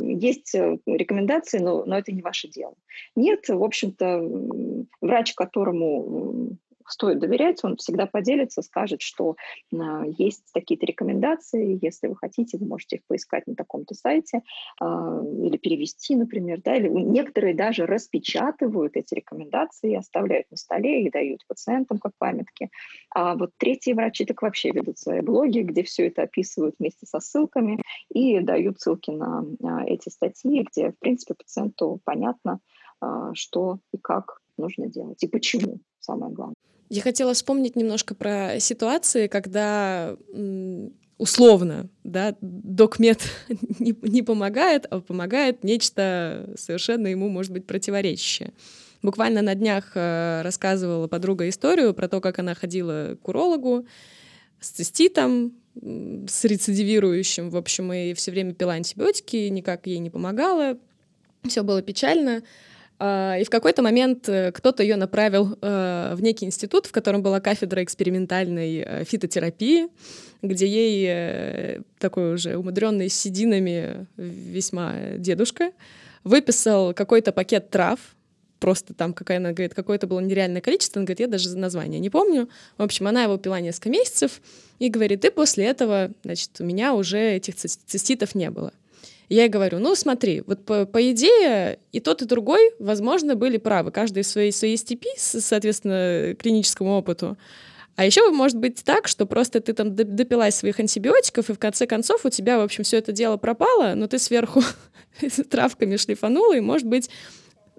есть э, рекомендации, но, но это не ваше дело. Нет, в общем-то, врач, которому стоит доверять, он всегда поделится, скажет, что э, есть такие-то рекомендации, если вы хотите, вы можете их поискать на таком-то сайте э, или перевести, например, да, или некоторые даже распечатывают эти рекомендации, оставляют на столе и дают пациентам как памятки. А вот третьи врачи так вообще ведут свои блоги, где все это описывают вместе со ссылками и дают ссылки на эти статьи, где, в принципе, пациенту понятно, а, что и как нужно делать, и почему, самое главное. Я хотела вспомнить немножко про ситуации, когда условно, да, докмед не, не помогает, а помогает нечто совершенно ему, может быть, противоречащее. Буквально на днях э, рассказывала подруга историю про то, как она ходила к урологу с циститом, с рецидивирующим, в общем, и все время пила антибиотики, никак ей не помогало, все было печально. А, и в какой-то момент э, кто-то ее направил э, в некий институт, в котором была кафедра экспериментальной э, фитотерапии, где ей такой уже умудренный сединами весьма дедушка выписал какой-то пакет трав, просто там, какая она говорит, какое-то было нереальное количество, она говорит, я даже название не помню. В общем, она его пила несколько месяцев и говорит, и после этого, значит, у меня уже этих циститов не было. Я ей говорю, ну смотри, вот по, по идее и тот, и другой, возможно, были правы, каждый в своей, своей степи, соответственно, клиническому опыту. А еще может быть так, что просто ты там допилась своих антибиотиков, и в конце концов у тебя, в общем, все это дело пропало, но ты сверху травками шлифанула, и, может быть,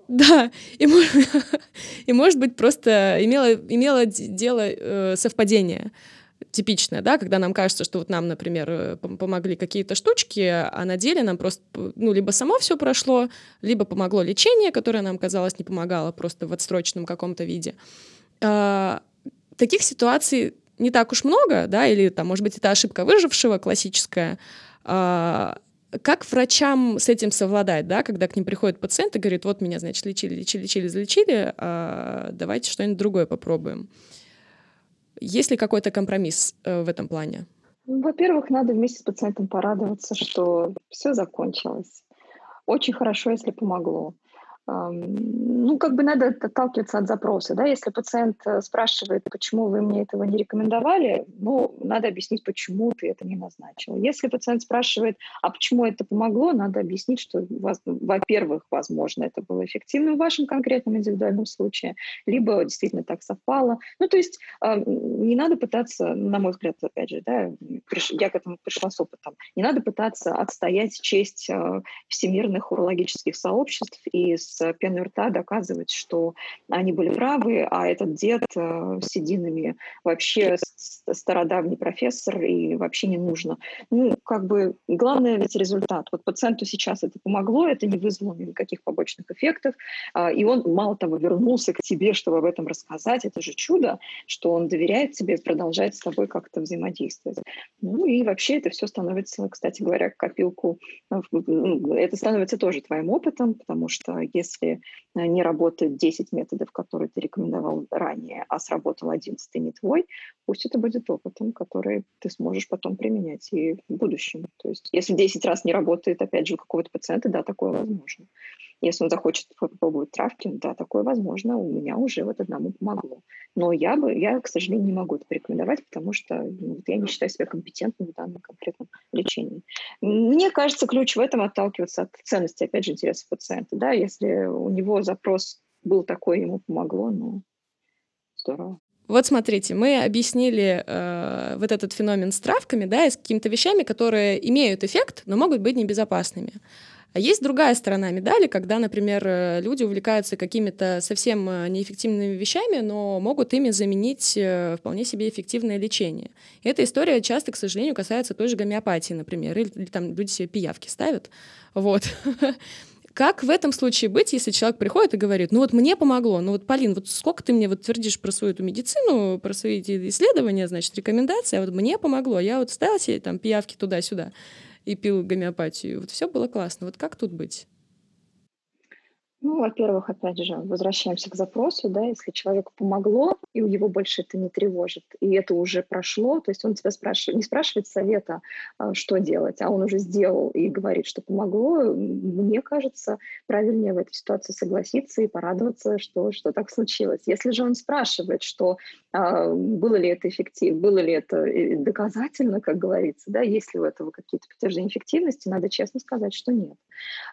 да, и, и может быть, просто имела, имела дело э, совпадение типичное, да, когда нам кажется, что вот нам, например, э, помогли какие-то штучки, а на деле нам просто, ну, либо само все прошло, либо помогло лечение, которое нам казалось не помогало просто в отсроченном каком-то виде. А, таких ситуаций не так уж много, да, или там, может быть, это ошибка выжившего классическая. А, как врачам с этим совладать, да, когда к ним приходит пациент и говорит, вот меня, значит, лечили, лечили, лечили, залечили, а давайте что-нибудь другое попробуем. Есть ли какой-то компромисс э, в этом плане? Ну, во-первых, надо вместе с пациентом порадоваться, что все закончилось. Очень хорошо, если помогло ну, как бы надо отталкиваться от запроса, да, если пациент э, спрашивает, почему вы мне этого не рекомендовали, ну, надо объяснить, почему ты это не назначил. Если пациент спрашивает, а почему это помогло, надо объяснить, что, во-первых, возможно, это было эффективно в вашем конкретном индивидуальном случае, либо действительно так совпало. Ну, то есть не надо пытаться, на мой взгляд, опять же, да, я к этому пришла с опытом, не надо пытаться отстоять честь э, всемирных урологических сообществ и с с пеной рта доказывать, что они были правы, а этот дед э, с сединами вообще стародавний профессор и вообще не нужно. Ну, как бы главное ведь результат. Вот пациенту сейчас это помогло, это не вызвало никаких побочных эффектов, а, и он, мало того, вернулся к тебе, чтобы об этом рассказать. Это же чудо, что он доверяет тебе и продолжает с тобой как-то взаимодействовать. Ну и вообще это все становится, кстати говоря, копилку. Ну, это становится тоже твоим опытом, потому что если если э, не работает 10 методов, которые ты рекомендовал ранее, а сработал 11 не твой, пусть это будет опытом, который ты сможешь потом применять и в будущем. То есть если 10 раз не работает, опять же, у какого-то пациента, да, такое возможно. Если он захочет попробовать травки, да, такое возможно, у меня уже вот одному помогло. Но я бы, я, к сожалению, не могу это порекомендовать, потому что ну, я не считаю себя компетентным в данном конкретном лечении. Мне кажется, ключ в этом отталкиваться от ценности, опять же, интересов пациента. Да, если у него запрос был такой, ему помогло, ну, здорово. Вот смотрите, мы объяснили э, вот этот феномен с травками, да, и с какими-то вещами, которые имеют эффект, но могут быть небезопасными. А есть другая сторона медали, когда, например, э, люди увлекаются какими-то совсем э, неэффективными вещами, но могут ими заменить э, вполне себе эффективное лечение. И эта история часто, к сожалению, касается той же гомеопатии, например, или, или там люди себе пиявки ставят. Вот. Как в этом случае быть, если человек приходит и говорит, ну вот мне помогло, ну вот, Полин, вот сколько ты мне вот твердишь про свою эту медицину, про свои эти исследования, значит, рекомендации, а вот мне помогло, я вот ставил себе там пиявки туда-сюда и пил гомеопатию. Вот все было классно. Вот как тут быть? Ну, во-первых, опять же, возвращаемся к запросу, да, если человеку помогло, и его больше это не тревожит, и это уже прошло, то есть он тебя спрашивает, не спрашивает совета, а, что делать, а он уже сделал и говорит, что помогло, мне кажется, правильнее в этой ситуации согласиться и порадоваться, что, что так случилось. Если же он спрашивает, что а, было ли это эффективно, было ли это э, доказательно, как говорится, да, есть ли у этого какие-то подтверждения эффективности, надо честно сказать, что нет.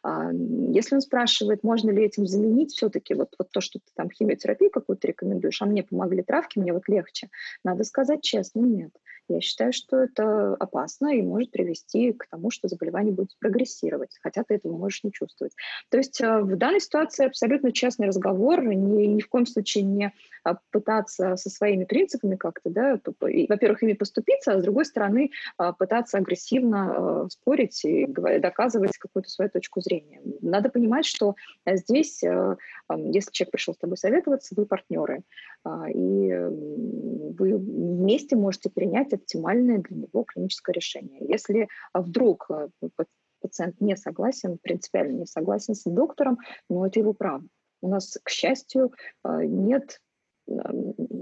А, если он спрашивает, можно этим заменить все-таки вот, вот то, что ты там химиотерапию какую-то рекомендуешь, а мне помогли травки, мне вот легче. Надо сказать честно, нет. Я считаю, что это опасно и может привести к тому, что заболевание будет прогрессировать, хотя ты этого можешь не чувствовать. То есть э, в данной ситуации абсолютно честный разговор, ни, ни в коем случае не пытаться со своими принципами как-то, да, во-первых, ими поступиться, а с другой стороны а, пытаться агрессивно э, спорить и доказывать какую-то свою точку зрения. Надо понимать, что здесь, э, если человек пришел с тобой советоваться, вы партнеры, а, и вы вместе можете принять оптимальное для него клиническое решение. Если вдруг э, пациент не согласен, принципиально не согласен с доктором, но это его право. У нас, к счастью, э, нет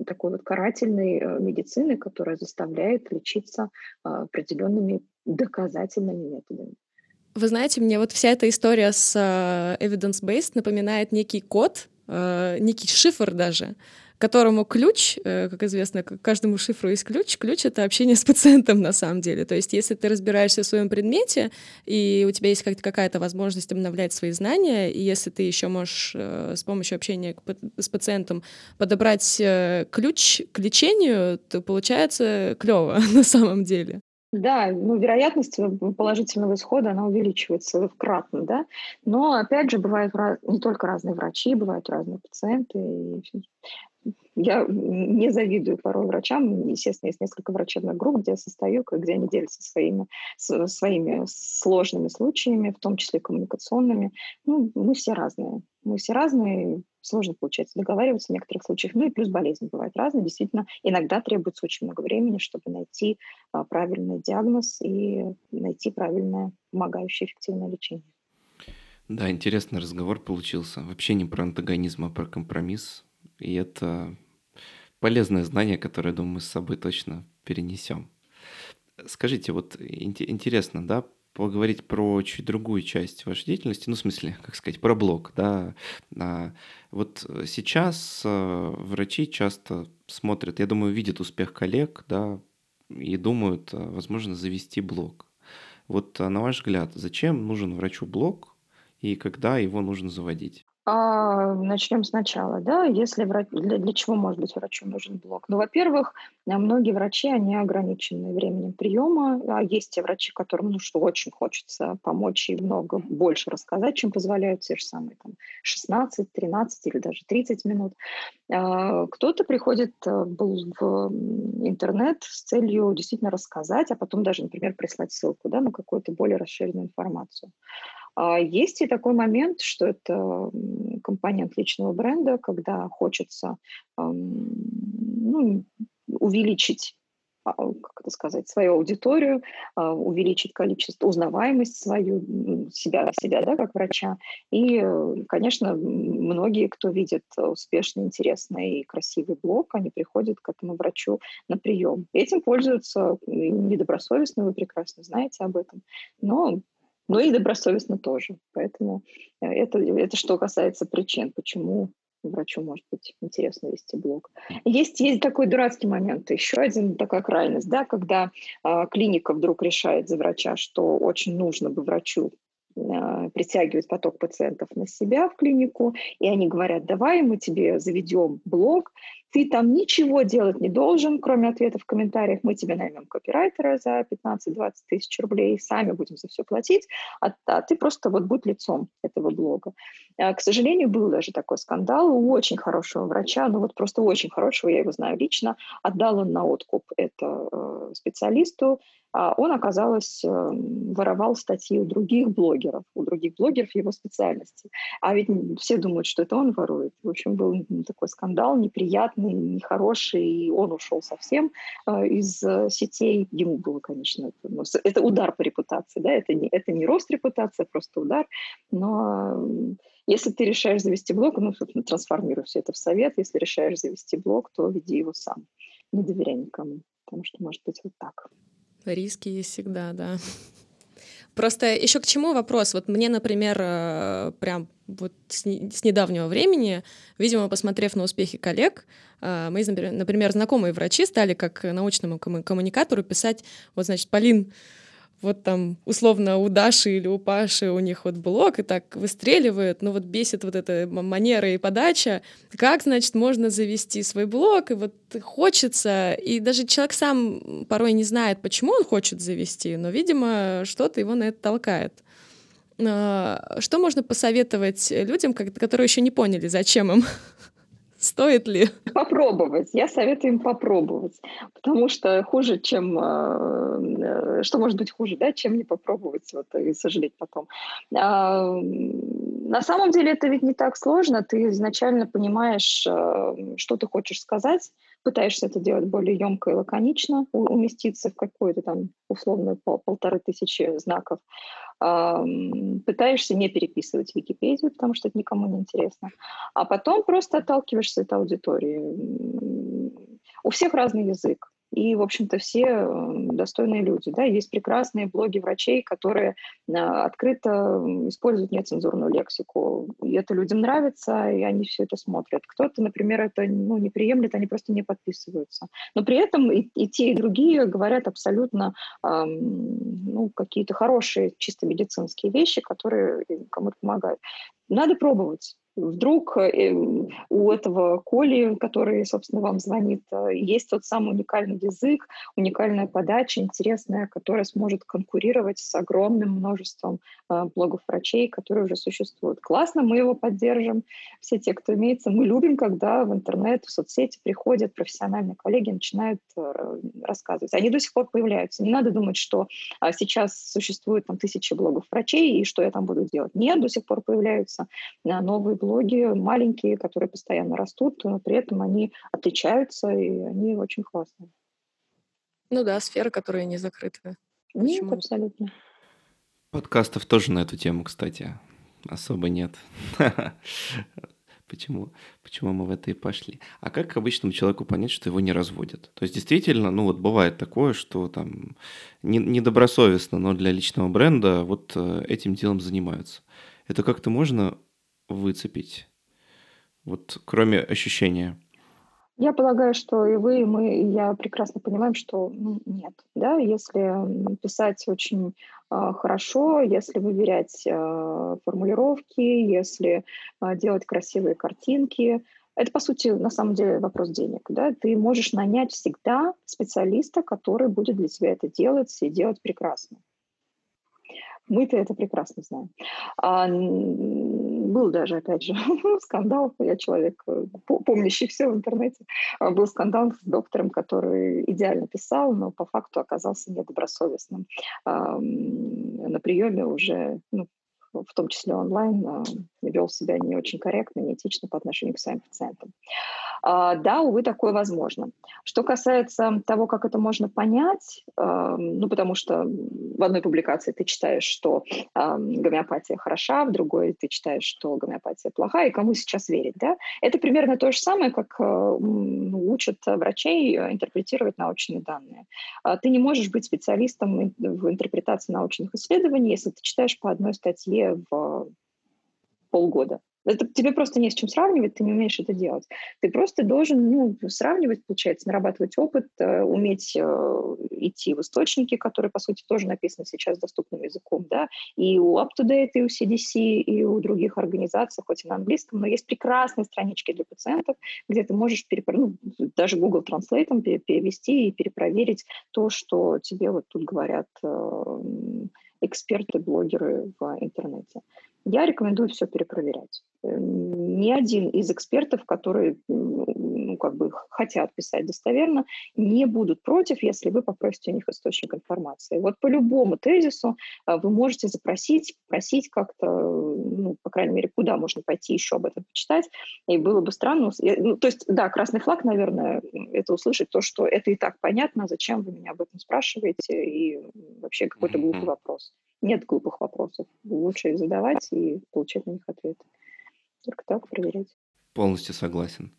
такой вот карательной э, медицины, которая заставляет лечиться определенными доказательными методами. Вы знаете, мне вот вся эта история с evidence-based напоминает некий код, некий шифр даже, которому ключ, э, как известно, к каждому шифру есть ключ. Ключ — это общение с пациентом на самом деле. То есть если ты разбираешься в своем предмете, и у тебя есть какая-то возможность обновлять свои знания, и если ты еще можешь э, с помощью общения с пациентом подобрать э, ключ к лечению, то получается клево на самом деле. Да, ну, вероятность положительного исхода, она увеличивается кратно, да. Но, опять же, бывают не только разные врачи, бывают разные пациенты. И я не завидую порой врачам. Естественно, есть несколько врачебных групп, где я состою, где они делятся своими, своими сложными случаями, в том числе коммуникационными. Ну, мы все разные. Мы все разные, сложно получается договариваться в некоторых случаях. Ну и плюс болезни бывают разные. Действительно, иногда требуется очень много времени, чтобы найти а, правильный диагноз и найти правильное помогающее эффективное лечение. Да, интересный разговор получился. Вообще не про антагонизм, а про компромисс. И это полезное знание, которое, я думаю, мы с собой точно перенесем. Скажите, вот интересно, да, поговорить про чуть другую часть вашей деятельности, ну, в смысле, как сказать, про блог, да. А, вот сейчас а, врачи часто смотрят, я думаю, видят успех коллег, да, и думают, а, возможно, завести блог. Вот на ваш взгляд, зачем нужен врачу блог и когда его нужно заводить? А, начнем сначала, да, если врач, для, для чего может быть врачу нужен блок? Ну, во-первых, э, многие врачи, они ограничены временем приема, а есть те врачи, которым, ну, что очень хочется помочь и много больше рассказать, чем позволяют те же самые там 16, 13 или даже 30 минут. А, кто-то приходит э, в интернет с целью действительно рассказать, а потом даже, например, прислать ссылку, да, на какую-то более расширенную информацию. А есть и такой момент, что это компонент личного бренда, когда хочется ну, увеличить а, как это сказать, свою аудиторию, а, увеличить количество, узнаваемость свою, себя, себя да, как врача. И, конечно, многие, кто видит успешный, интересный и красивый блог, они приходят к этому врачу на прием. Этим пользуются недобросовестно, вы прекрасно знаете об этом. Но но и добросовестно тоже. Поэтому э, это, это что касается причин, почему врачу может быть интересно вести блог. Есть, есть такой дурацкий момент, еще один такая крайность, да, когда э, клиника вдруг решает за врача, что очень нужно бы врачу э, притягивать поток пациентов на себя в клинику, и они говорят, давай мы тебе заведем блог, ты там ничего делать не должен, кроме ответов в комментариях. Мы тебе наймем копирайтера за 15-20 тысяч рублей, сами будем за все платить, а, а ты просто вот будь лицом этого блога. А, к сожалению, был даже такой скандал у очень хорошего врача, ну вот просто очень хорошего, я его знаю лично, отдал он на откуп это э, специалисту, а он, оказалось, эм, воровал статьи у других блогеров, у других блогеров его специальности. А ведь все думают, что это он ворует. В общем, был такой скандал неприятный, нехороший, и он ушел совсем э, из э, сетей. Ему было, конечно, это, ну, это удар по репутации, да, это не, это не рост репутации, а просто удар. Но если ты решаешь завести блог, ну, собственно, трансформируй все это в совет. Если решаешь завести блог, то веди его сам. Не доверяй никому, потому что может быть вот так. Риски есть всегда, да. Просто еще к чему вопрос? Вот мне, например, э, прям вот с, недавнего времени, видимо, посмотрев на успехи коллег, э, мы, например, знакомые врачи стали как научному коммуникатору писать, вот, значит, Полин, вот там условно у Даши или у Паши у них вот блок и так выстреливает, но вот бесит вот эта манера и подача. Как, значит, можно завести свой блог, и вот хочется, и даже человек сам порой не знает, почему он хочет завести, но, видимо, что-то его на это толкает. А, что можно посоветовать людям, которые еще не поняли, зачем им Стоит ли? Попробовать. Я советую им попробовать. Потому что хуже, чем... Э, что может быть хуже, да, чем не попробовать вот, и сожалеть потом. А, на самом деле это ведь не так сложно. Ты изначально понимаешь, э, что ты хочешь сказать, пытаешься это делать более емко и лаконично, уместиться в какое-то там условно пол полторы тысячи знаков. Пытаешься не переписывать Википедию, потому что это никому не интересно. А потом просто отталкиваешься от аудитории. У всех разный язык. И, в общем-то, все достойные люди. Да? Есть прекрасные блоги врачей, которые а, открыто используют нецензурную лексику. И это людям нравится, и они все это смотрят. Кто-то, например, это ну, не приемлет, они просто не подписываются. Но при этом и, и те, и другие говорят абсолютно эм, ну, какие-то хорошие, чисто медицинские вещи, которые кому-то помогают. Надо пробовать. Вдруг э, у этого Коли, который, собственно, вам звонит, э, есть тот самый уникальный язык, уникальная подача, интересная, которая сможет конкурировать с огромным множеством э, блогов врачей, которые уже существуют. Классно, мы его поддержим. Все те, кто имеется, мы любим, когда в интернет, в соцсети приходят профессиональные коллеги, начинают рассказывать. Они до сих пор появляются. Не надо думать, что а, сейчас существует там тысячи блогов врачей, и что я там буду делать. Нет, до сих пор появляются новые блоги маленькие, которые постоянно растут, но при этом они отличаются, и они очень классные. Ну да, сфера, которая не закрыта. Нет, абсолютно. Подкастов тоже на эту тему, кстати, особо нет. Почему, почему мы в это и пошли? А как обычному человеку понять, что его не разводят? То есть действительно, ну вот бывает такое, что там не, недобросовестно, но для личного бренда вот э, этим делом занимаются. Это как-то можно выцепить? Вот кроме ощущения. Я полагаю, что и вы, и мы, и я прекрасно понимаем, что ну, нет. Да? Если писать очень э, хорошо, если выверять э, формулировки, если э, делать красивые картинки, это, по сути, на самом деле вопрос денег. Да? Ты можешь нанять всегда специалиста, который будет для тебя это делать и делать прекрасно. Мы-то это прекрасно знаем. А, был даже, опять же, скандал, я человек, э, помнящий все в интернете, а, был скандал с доктором, который идеально писал, но по факту оказался недобросовестным. На приеме уже, ну, в том числе онлайн, а, вел себя не очень корректно, неэтично по отношению к своим пациентам. А, да, увы, такое возможно. Что касается того, как это можно понять, ну, потому что в одной публикации ты читаешь, что гомеопатия хороша, в другой ты читаешь, что гомеопатия плохая, и кому сейчас верить, да? Это примерно то же самое, как ну, учат врачей интерпретировать научные данные. А, ты не можешь быть специалистом в интерпретации научных исследований, если ты читаешь по одной статье в полгода. Это тебе просто не с чем сравнивать, ты не умеешь это делать. Ты просто должен ну, сравнивать, получается, нарабатывать опыт, э, уметь э, идти в источники, которые, по сути, тоже написаны сейчас доступным языком, да, и у UpToDate, и у CDC, и у других организаций, хоть и на английском, но есть прекрасные странички для пациентов, где ты можешь перепро... ну, даже Google Translate перевести и перепроверить то, что тебе вот тут говорят э, эксперты, блогеры в интернете. Я рекомендую все перепроверять. Э, ни один из экспертов, которые ну, как бы хотят писать достоверно, не будут против, если вы попросите у них источник информации. Вот по любому тезису а, вы можете запросить, просить как-то, ну, по крайней мере, куда можно пойти еще об этом почитать. И было бы странно. Ну, то есть, да, красный флаг, наверное, это услышать то, что это и так понятно, зачем вы меня об этом спрашиваете, и вообще какой-то глупый вопрос. Нет глупых вопросов. Лучше их задавать и получать на них ответы. Только так проверять. Полностью согласен.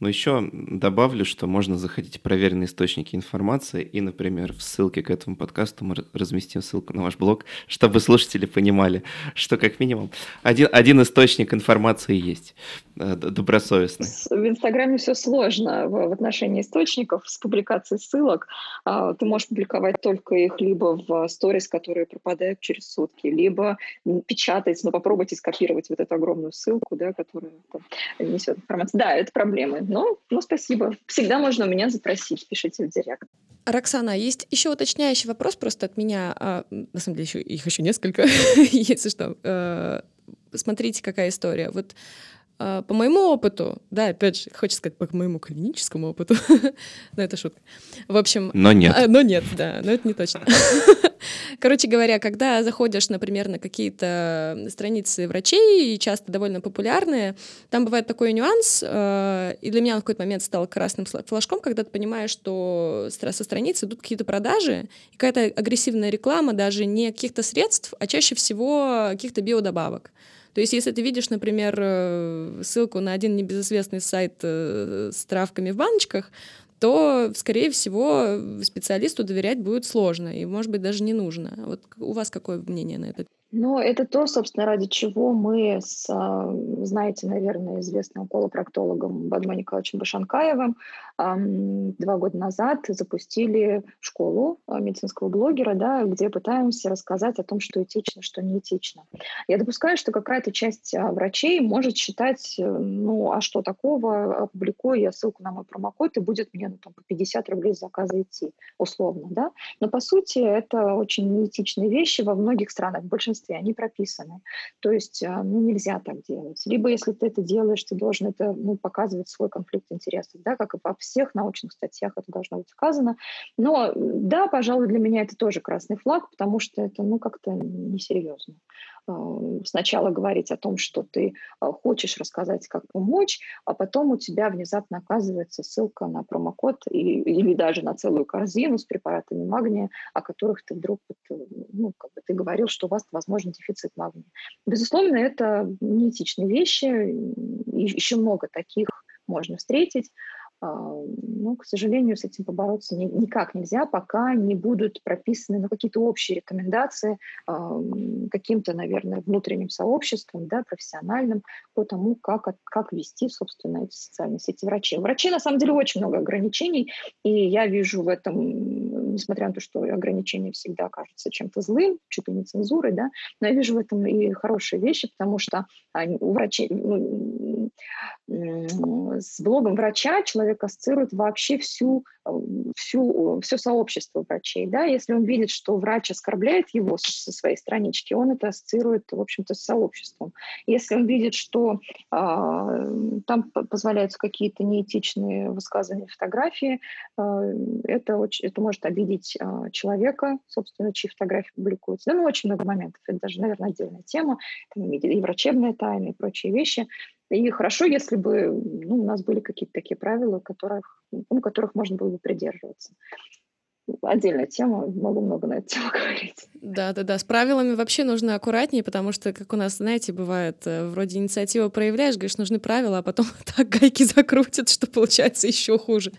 Но еще добавлю, что можно заходить в проверенные источники информации, и, например, в ссылке к этому подкасту мы разместим ссылку на ваш блог, чтобы слушатели понимали, что как минимум один, один источник информации есть, э, добросовестный. В Инстаграме все сложно в, отношении источников с публикацией ссылок. А, ты можешь публиковать только их либо в сторис, которые пропадают через сутки, либо печатать, но попробуйте скопировать вот эту огромную ссылку, да, которая несет информацию. Да, это проблемы ну, ну, спасибо. Всегда можно у меня запросить. Пишите в директ. Роксана, есть еще уточняющий вопрос просто от меня. А, на самом деле, еще, их еще несколько, если что. А, смотрите, какая история. Вот а, по моему опыту, да, опять же, хочется сказать по моему клиническому опыту, но это шутка. В общем... Но нет. А, но нет, да, но это не точно. Короче говоря, когда заходишь, например, на какие-то страницы врачей, часто довольно популярные, там бывает такой нюанс, э, и для меня он в какой-то момент стал красным флажком, когда ты понимаешь, что со страницы идут какие-то продажи, и какая-то агрессивная реклама даже не каких-то средств, а чаще всего каких-то биодобавок. То есть, если ты видишь, например, э, ссылку на один небезызвестный сайт э, с травками в баночках, то, скорее всего, специалисту доверять будет сложно и, может быть, даже не нужно. Вот у вас какое мнение на это? Ну, это то, собственно, ради чего мы с, а, знаете, наверное, известным колопроктологом Бадмой Николаевичем Башанкаевым два года назад запустили школу а, медицинского блогера, да, где пытаемся рассказать о том, что этично, что не этично. Я допускаю, что какая-то часть а, врачей может считать, э, ну, а что такого, опубликую я ссылку на мой промокод, и будет мне ну, там, по 50 рублей заказа идти, условно, да. Но, по сути, это очень неэтичные вещи во многих странах, в большинстве они прописаны. То есть а, ну, нельзя так делать. Либо если ты это делаешь, ты должен это ну, показывать свой конфликт интересов, да, как и во всех научных статьях это должно быть сказано. Но да, пожалуй, для меня это тоже красный флаг, потому что это ну как-то несерьезно. Э, сначала говорить о том, что ты э, хочешь рассказать, как помочь, а потом у тебя внезапно оказывается ссылка на промокод и, или даже на целую корзину с препаратами магния, о которых ты вдруг, э, ну, как бы ты говорил, что у вас, возможен дефицит магния. Безусловно, это неэтичные вещи, еще много таких можно встретить. А, но, к сожалению, с этим побороться никак нельзя, пока не будут прописаны ну, какие-то общие рекомендации а, каким-то, наверное, внутренним сообществом, да, профессиональным по тому, как, как вести, собственно, эти социальные сети врачей. У врачей, на самом деле, очень много ограничений, и я вижу в этом, несмотря на то, что ограничения всегда кажутся чем-то злым, чуть ли не цензурой, да, но я вижу в этом и хорошие вещи, потому что у врачей, ну, с блогом врача человек ассоциирует вообще всю, э, всю, все сообщество врачей. Да? Если он видит, что врач оскорбляет его со своей странички, он это ассоциирует, в общем-то, с сообществом. Если он видит, что а, там позволяются какие-то неэтичные высказывания, фотографии, а, это, очень, это может обидеть а, человека, собственно, чьи фотографии публикуются. Да, ну, очень много моментов. Это даже, наверное, отдельная тема. Там и врачебная тайна, и прочие вещи. И хорошо, если бы ну, у нас были какие-то такие правила, которых, ну, которых можно было бы придерживаться. Отдельная тема, могу много на эту тему говорить. Да, да, да. С правилами вообще нужно аккуратнее, потому что, как у нас, знаете, бывает, э, вроде инициативу проявляешь, говоришь, нужны правила, а потом так гайки закрутят, что получается еще хуже,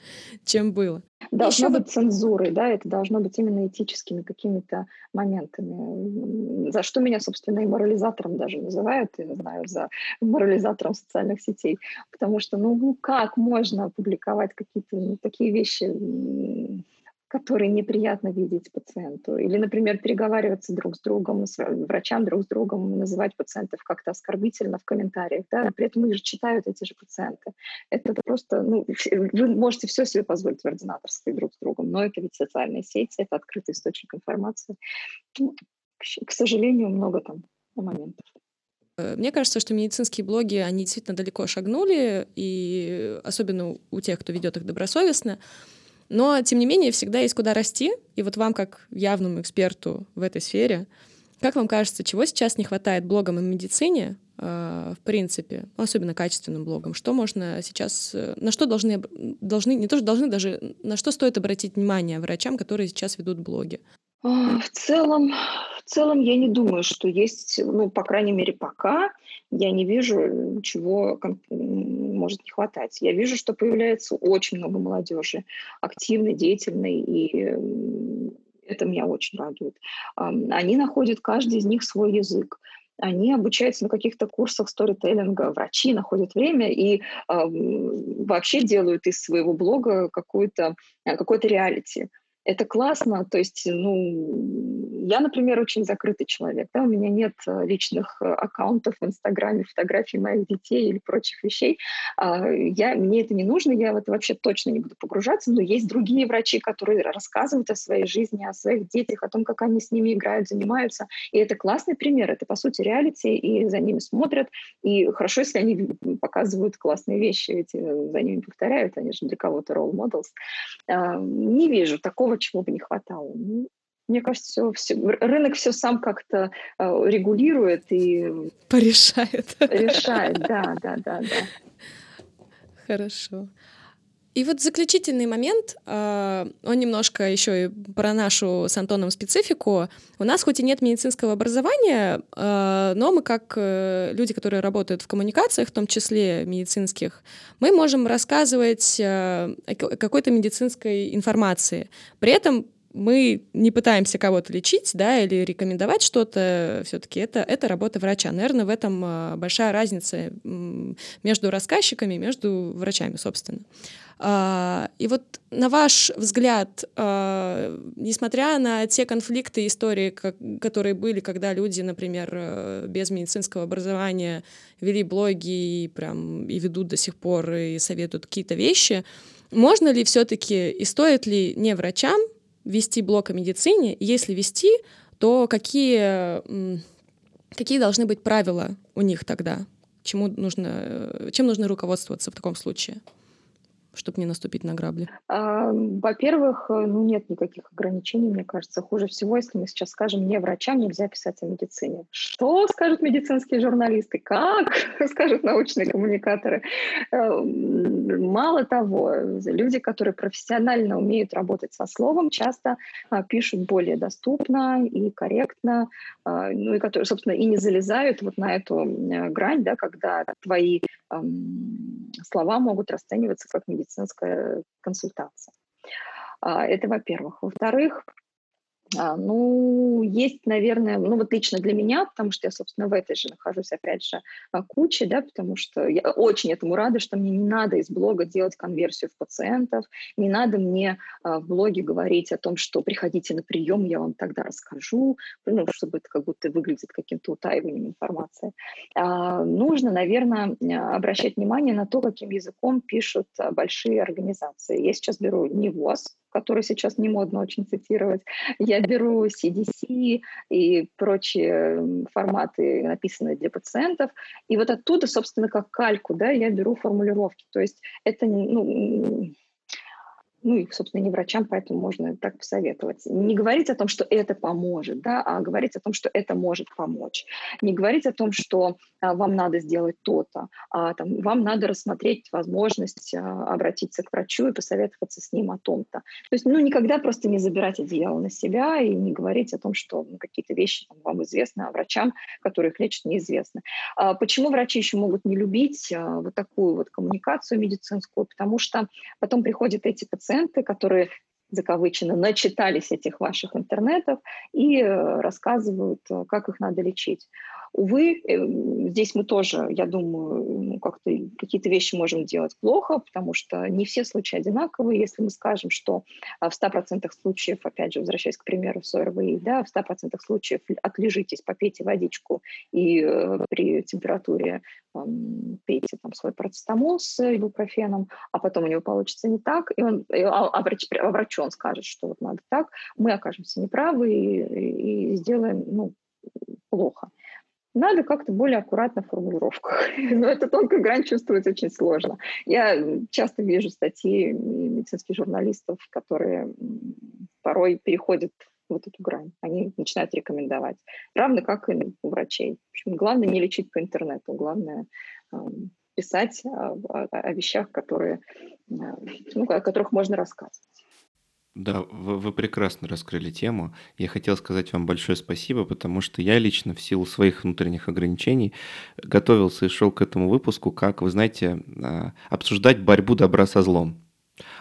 чем было. должно Еще быть цензурой, да, это должно быть именно этическими какими-то моментами. За что меня, собственно, и морализатором даже называют, я знаю, за морализатором социальных сетей, потому что, ну, ну как можно публиковать какие-то ну, такие вещи, которые неприятно видеть пациенту. Или, например, переговариваться друг с другом, с врачам друг с другом, называть пациентов как-то оскорбительно в комментариях. Да? При этом их же читают эти же пациенты. Это просто, ну, вы можете все себе позволить в ординаторстве друг с другом, но это ведь социальные сети, это открытый источник информации. Ну, к сожалению, много там моментов. Э, мне кажется, что медицинские блоги, они действительно далеко шагнули, и особенно у тех, кто ведет их добросовестно, но, тем не менее, всегда есть куда расти. И вот вам, как явному эксперту в этой сфере, как вам кажется, чего сейчас не хватает блогам и медицине, э, в принципе, особенно качественным блогам? Что можно сейчас, э, на что должны, должны, не то что должны, даже на что стоит обратить внимание врачам, которые сейчас ведут блоги? В целом, в целом я не думаю, что есть, ну, по крайней мере, пока я не вижу, чего может не хватать. Я вижу, что появляется очень много молодежи, активной, деятельной, и это меня очень радует. Они находят каждый из них свой язык они обучаются на каких-то курсах сторителлинга, врачи находят время и э, вообще делают из своего блога какую-то, какой-то реалити это классно. То есть, ну, я, например, очень закрытый человек. Да? У меня нет э, личных э, аккаунтов в Инстаграме, фотографий моих детей или прочих вещей. А, я, мне это не нужно, я в это вообще точно не буду погружаться, но есть другие врачи, которые рассказывают о своей жизни, о своих детях, о том, как они с ними играют, занимаются. И это классный пример, это, по сути, реалити, и за ними смотрят. И хорошо, если они показывают классные вещи, ведь э, за ними повторяют, они же для кого-то role models. А, не вижу такого такого, чего бы не хватало. Ну, мне кажется, все, все, рынок все сам как-то э, регулирует и... Порешает. Решает, да, да, да, да. Хорошо. И вот заключительный момент, а, он немножко еще и про нашу с Антоном специфику. У нас хоть и нет медицинского образования, а, но мы как э, люди, которые работают в коммуникациях, в том числе медицинских, мы можем рассказывать а, какой-то медицинской информации. При этом мы не пытаемся кого-то лечить, да, или рекомендовать что-то, все-таки это, это работа врача. Наверное, в этом большая разница между рассказчиками и между врачами, собственно. А, и вот на ваш взгляд, а, несмотря на те конфликты истории, которые были, когда люди, например, э, без медицинского образования вели блоги и прям и ведут до сих пор и советуют какие-то вещи, можно ли все-таки и стоит ли не врачам вести блог о медицине? Если вести, то какие, какие должны быть правила у них тогда? Чему нужно, э, чем нужно руководствоваться в таком случае? Чтобы не наступить на грабли? А, во-первых, э, ну нет никаких ограничений, мне кажется. Хуже всего, если мы сейчас скажем, не врачам нельзя писать о медицине. Что скажут медицинские журналисты? Как скажут научные коммуникаторы? Э, мало того, люди, которые профессионально умеют работать со словом, часто а, пишут более доступно и корректно, а, ну и которые, собственно, и не залезают вот на эту грань, да, когда твои слова могут расцениваться как медицинская консультация. А, это во-первых. Во-вторых, ну, есть, наверное, ну вот лично для меня, потому что я, собственно, в этой же нахожусь, опять же, а, куче, да, потому что я очень этому рада, что мне не надо из блога делать конверсию в пациентов, не надо мне а, в блоге говорить о том, что приходите на прием, я вам тогда расскажу, ну, чтобы это как будто выглядит каким-то утаиванием информации. А, нужно, наверное, обращать внимание на то, каким языком пишут большие организации. Я сейчас беру не ВОЗ, который сейчас не модно очень цитировать. Я беру CDC и прочие форматы, написанные для пациентов, и вот оттуда, собственно, как кальку, да, я беру формулировки. То есть это, ну, ну и, собственно, не врачам, поэтому можно так посоветовать. Не говорить о том, что это поможет, да, а говорить о том, что это может помочь. Не говорить о том, что а, вам надо сделать то-то, а там, вам надо рассмотреть возможность а, обратиться к врачу и посоветоваться с ним о том-то. То есть, ну, никогда просто не забирать одеяло на себя и не говорить о том, что ну, какие-то вещи там, вам известны, а врачам, которые их лечат, неизвестны. А почему врачи еще могут не любить а, вот такую вот коммуникацию медицинскую? Потому что потом приходят эти пациенты, пациенты, которые закавычено, начитались этих ваших интернетов и э, рассказывают, э, как их надо лечить. Увы, э, здесь мы тоже, я думаю, ну, как-то какие-то вещи можем делать плохо, потому что не все случаи одинаковые. Если мы скажем, что а, в 100% случаев, опять же, возвращаясь к примеру с ОРВИ, да, в 100% случаев отлежитесь, попейте водичку и при температуре пейте там свой парацетамол с ибупрофеном, а потом у него получится не так, и он, а, а, врач, а врач он скажет, что вот надо так, мы окажемся неправы и, и сделаем ну, плохо. Надо как-то более аккуратно в формулировках. Но это тонкая грань чувствуется очень сложно. Я часто вижу статьи медицинских журналистов, которые порой переходят вот эту грань. Они начинают рекомендовать. Равно как и у врачей. В общем, главное не лечить по интернету. Главное э, писать о, о, о вещах, которые, э, ну, о которых можно рассказывать. Да, вы, вы прекрасно раскрыли тему. Я хотел сказать вам большое спасибо, потому что я лично в силу своих внутренних ограничений готовился и шел к этому выпуску, как, вы знаете, а, обсуждать борьбу добра со злом.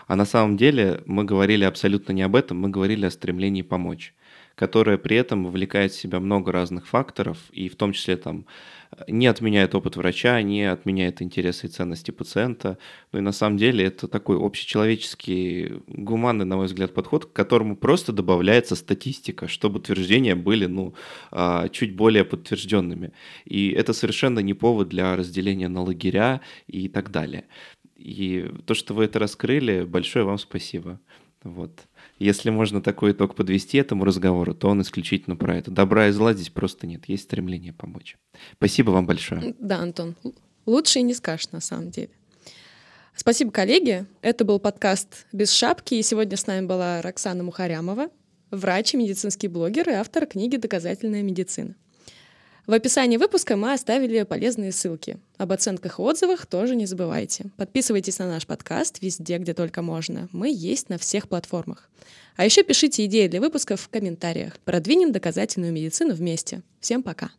А на самом деле мы говорили абсолютно не об этом, мы говорили о стремлении помочь которая при этом вовлекает в себя много разных факторов, и в том числе там не отменяет опыт врача, не отменяет интересы и ценности пациента. Ну и на самом деле это такой общечеловеческий, гуманный, на мой взгляд, подход, к которому просто добавляется статистика, чтобы утверждения были ну, а, чуть более подтвержденными. И это совершенно не повод для разделения на лагеря и так далее. И то, что вы это раскрыли, большое вам спасибо. Вот. Если можно такой итог подвести этому разговору, то он исключительно про это. Добра и зла здесь просто нет. Есть стремление помочь. Спасибо вам большое. Да, Антон. Лучше и не скажешь на самом деле. Спасибо, коллеги. Это был подкаст «Без шапки», и сегодня с нами была Роксана Мухарямова, врач и медицинский блогер и автор книги «Доказательная медицина». В описании выпуска мы оставили полезные ссылки. Об оценках и отзывах тоже не забывайте. Подписывайтесь на наш подкаст везде, где только можно. Мы есть на всех платформах. А еще пишите идеи для выпусков в комментариях. Продвинем доказательную медицину вместе. Всем пока!